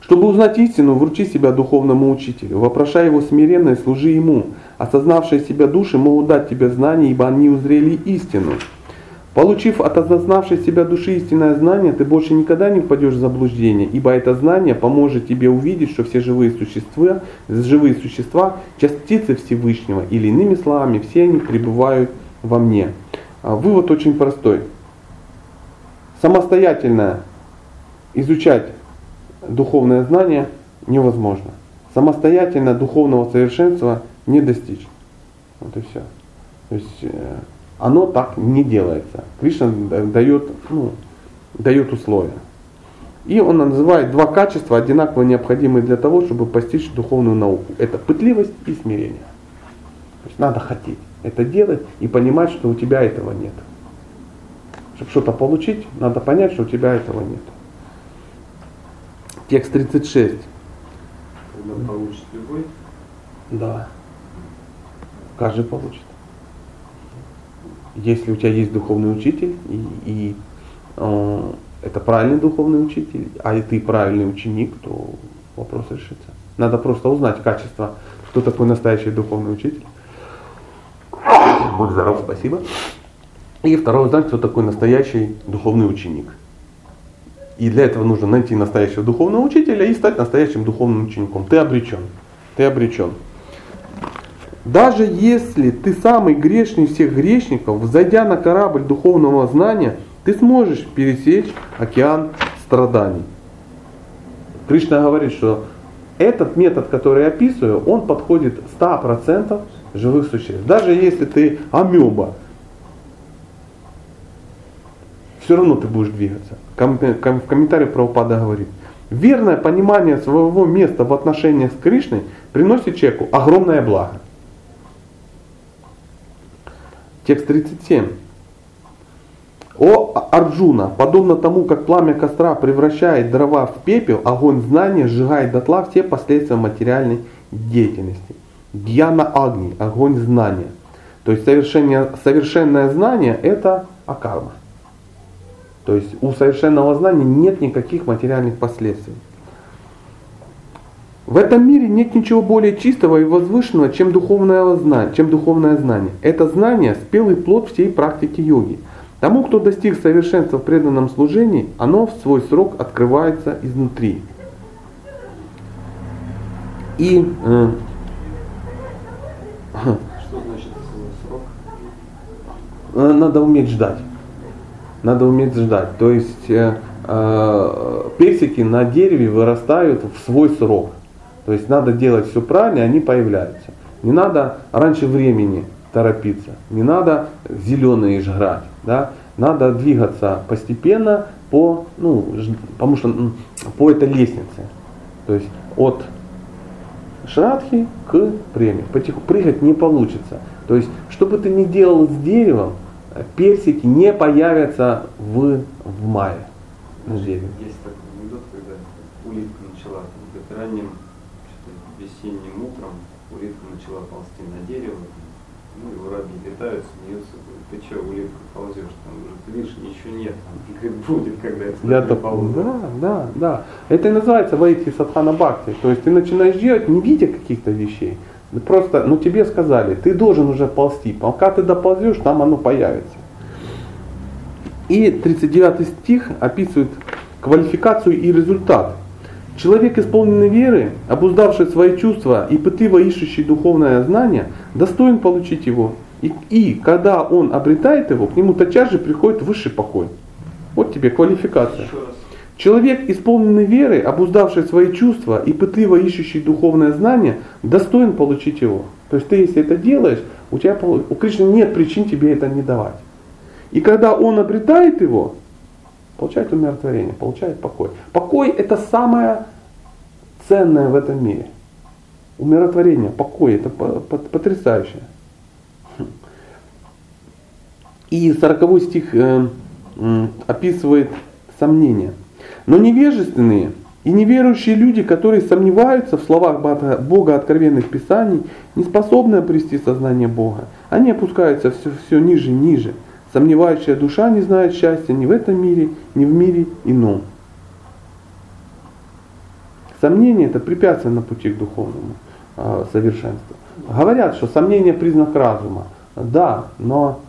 Чтобы узнать истину, вручи себя духовному учителю, вопрошай его смиренно и служи ему. Осознавшие себя души могут дать тебе знания, ибо они узрели истину. Получив от осознавшей себя души истинное знание, ты больше никогда не впадешь в заблуждение, ибо это знание поможет тебе увидеть, что все живые существа, живые существа – частицы Всевышнего, или иными словами, все они пребывают во мне. А вывод очень простой. Самостоятельно изучать духовное знание невозможно. Самостоятельно духовного совершенства не достичь. Вот и все. То есть э, оно так не делается. Кришна дает, ну, дает условия. И он называет два качества, одинаково необходимые для того, чтобы постичь духовную науку. Это пытливость и смирение. То есть надо хотеть это делать и понимать, что у тебя этого нет. Чтобы что-то получить, надо понять, что у тебя этого нет. Текст 36. Когда получит любой? Да. Каждый получит если у тебя есть духовный учитель, и, и э, это правильный духовный учитель, а и ты правильный ученик, то вопрос решится. Надо просто узнать качество, кто такой настоящий духовный учитель. Будь здоров, спасибо. И второе, узнать, кто такой настоящий духовный ученик. И для этого нужно найти настоящего духовного учителя и стать настоящим духовным учеником. Ты обречен. Ты обречен. Даже если ты самый грешный всех грешников, взойдя на корабль духовного знания, ты сможешь пересечь океан страданий. Кришна говорит, что этот метод, который я описываю, он подходит 100% живых существ. Даже если ты амеба, все равно ты будешь двигаться. В комментарии Прабхупада говорит, верное понимание своего места в отношениях с Кришной приносит человеку огромное благо. Текст 37. О Арджуна, подобно тому, как пламя костра превращает дрова в пепел, огонь знания сжигает дотла все последствия материальной деятельности. Гьяна Агни, огонь знания. То есть совершенное, совершенное знание это акарма. То есть у совершенного знания нет никаких материальных последствий. В этом мире нет ничего более чистого и возвышенного, чем духовное знание. Чем духовное знание. Это знание – спелый плод всей практики йоги. Тому, кто достиг совершенства в преданном служении, оно в свой срок открывается изнутри. И э, что значит срок? Э, надо уметь ждать. Надо уметь ждать. То есть э, э, персики на дереве вырастают в свой срок. То есть надо делать все правильно, и они появляются. Не надо раньше времени торопиться, не надо зеленые жрать, да? надо двигаться постепенно по, ну, потому что по этой лестнице. То есть от шрадхи к премии. Потиху прыгать не получится. То есть, что бы ты ни делал с деревом, персики не появятся в, в мае на дереве. Есть такой анекдот, когда улитка начала ранним весенним утром улитка начала ползти на дерево, Ну, его родные летают, смеются, говорят, ты что, улитка ползешь, там уже, ты видишь, ничего нет, там, говорит, будет, когда это Я так, да, да, да. Это и называется войти садхана бхакти. То есть ты начинаешь делать, не видя каких-то вещей. Просто, ну тебе сказали, ты должен уже ползти. Пока ты доползешь, там оно появится. И 39 стих описывает квалификацию и результат. Человек, исполненный веры, обуздавший свои чувства и пытливо ищущий духовное знание, достоин получить его. И, и когда он обретает его, к нему тотчас же приходит высший покой. Вот тебе квалификация. Человек, исполненный веры, обуздавший свои чувства и пытливо ищущий духовное знание, достоин получить его. То есть ты, если это делаешь, у тебя у Кришны нет причин тебе это не давать. И когда он обретает его, получает умиротворение, получает покой. Покой это самое ценное в этом мире. Умиротворение, покой, это потрясающе. И 40 стих э, описывает сомнения. Но невежественные и неверующие люди, которые сомневаются в словах Бога откровенных Писаний, не способны обрести сознание Бога. Они опускаются все, все ниже и ниже. Сомневающая душа не знает счастья ни в этом мире, ни в мире ином. Сомнение это препятствие на пути к духовному э, совершенству. Говорят, что сомнение признак разума. Да, но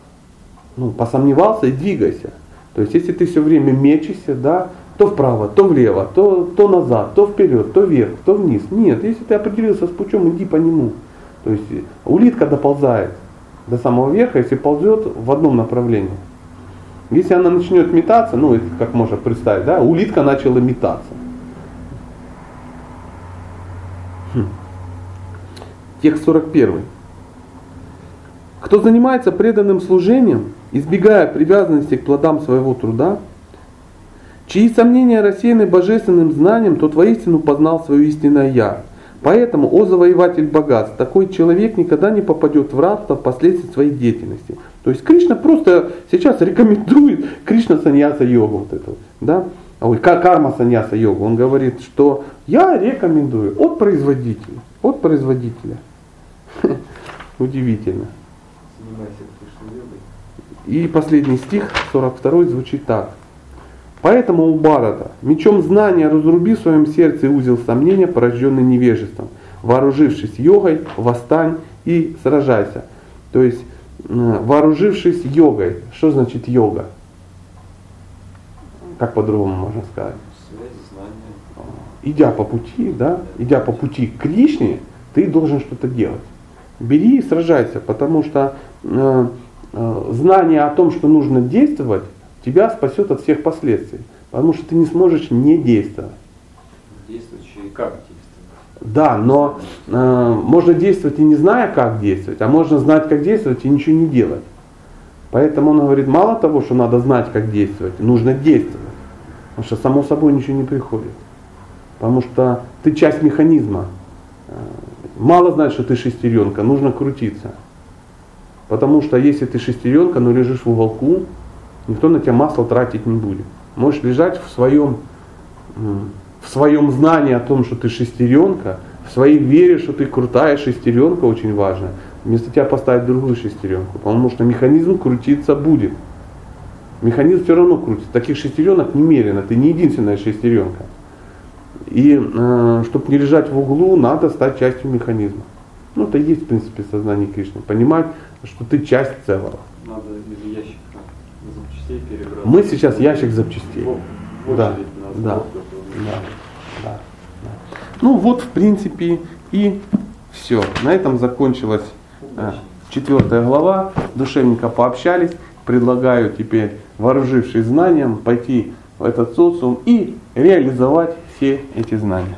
ну, посомневался и двигайся. То есть если ты все время мечешься, да, то вправо, то влево, то, то назад, то вперед, то вверх, то вниз. Нет, если ты определился с путем, иди по нему. То есть улитка доползает до самого верха, если ползет в одном направлении. Если она начнет метаться, ну, как можно представить, да, улитка начала метаться. Хм. Текст 41. Кто занимается преданным служением, избегая привязанности к плодам своего труда, чьи сомнения рассеяны божественным знанием, тот воистину познал свое истинное «Я». Поэтому, о завоеватель богатств, такой человек никогда не попадет в рабство впоследствии своей деятельности. То есть Кришна просто сейчас рекомендует Кришна саньяса йогу. Вот это, да? Ой, карма саньяса йогу. Он говорит, что я рекомендую от производителя. От производителя. Удивительно. И последний стих, 42, звучит так. Поэтому у Барата мечом знания разруби в своем сердце узел сомнения, порожденный невежеством. Вооружившись йогой, восстань и сражайся. То есть, вооружившись йогой. Что значит йога? Как по-другому можно сказать? Идя по пути, да, идя по пути к Кришне, ты должен что-то делать. Бери и сражайся, потому что э, э, знание о том, что нужно действовать, тебя спасет от всех последствий. Потому что ты не сможешь не действовать. Действовать и как действовать? Да, но э, можно действовать и не зная, как действовать, а можно знать, как действовать и ничего не делать. Поэтому он говорит, мало того, что надо знать, как действовать, нужно действовать. Потому что само собой ничего не приходит. Потому что ты часть механизма. Э, мало знать, что ты шестеренка, нужно крутиться. Потому что если ты шестеренка, но лежишь в уголку, никто на тебя масло тратить не будет. Можешь лежать в своем, в своем знании о том, что ты шестеренка, в своей вере, что ты крутая шестеренка, очень важно. Вместо тебя поставить другую шестеренку, потому что механизм крутиться будет. Механизм все равно крутится. Таких шестеренок немерено, ты не единственная шестеренка. И э, чтобы не лежать в углу, надо стать частью механизма. Ну, это и есть, в принципе, сознание Кришны. Понимать, что ты часть целого. Надо из запчастей. Мы сейчас ящик запчастей. В, в да, да, да, да, да. Ну вот, в принципе, и все. На этом закончилась э, четвертая глава. Душевненько пообщались. Предлагаю теперь, вооружившись знанием, пойти в этот социум и реализовать все эти знания.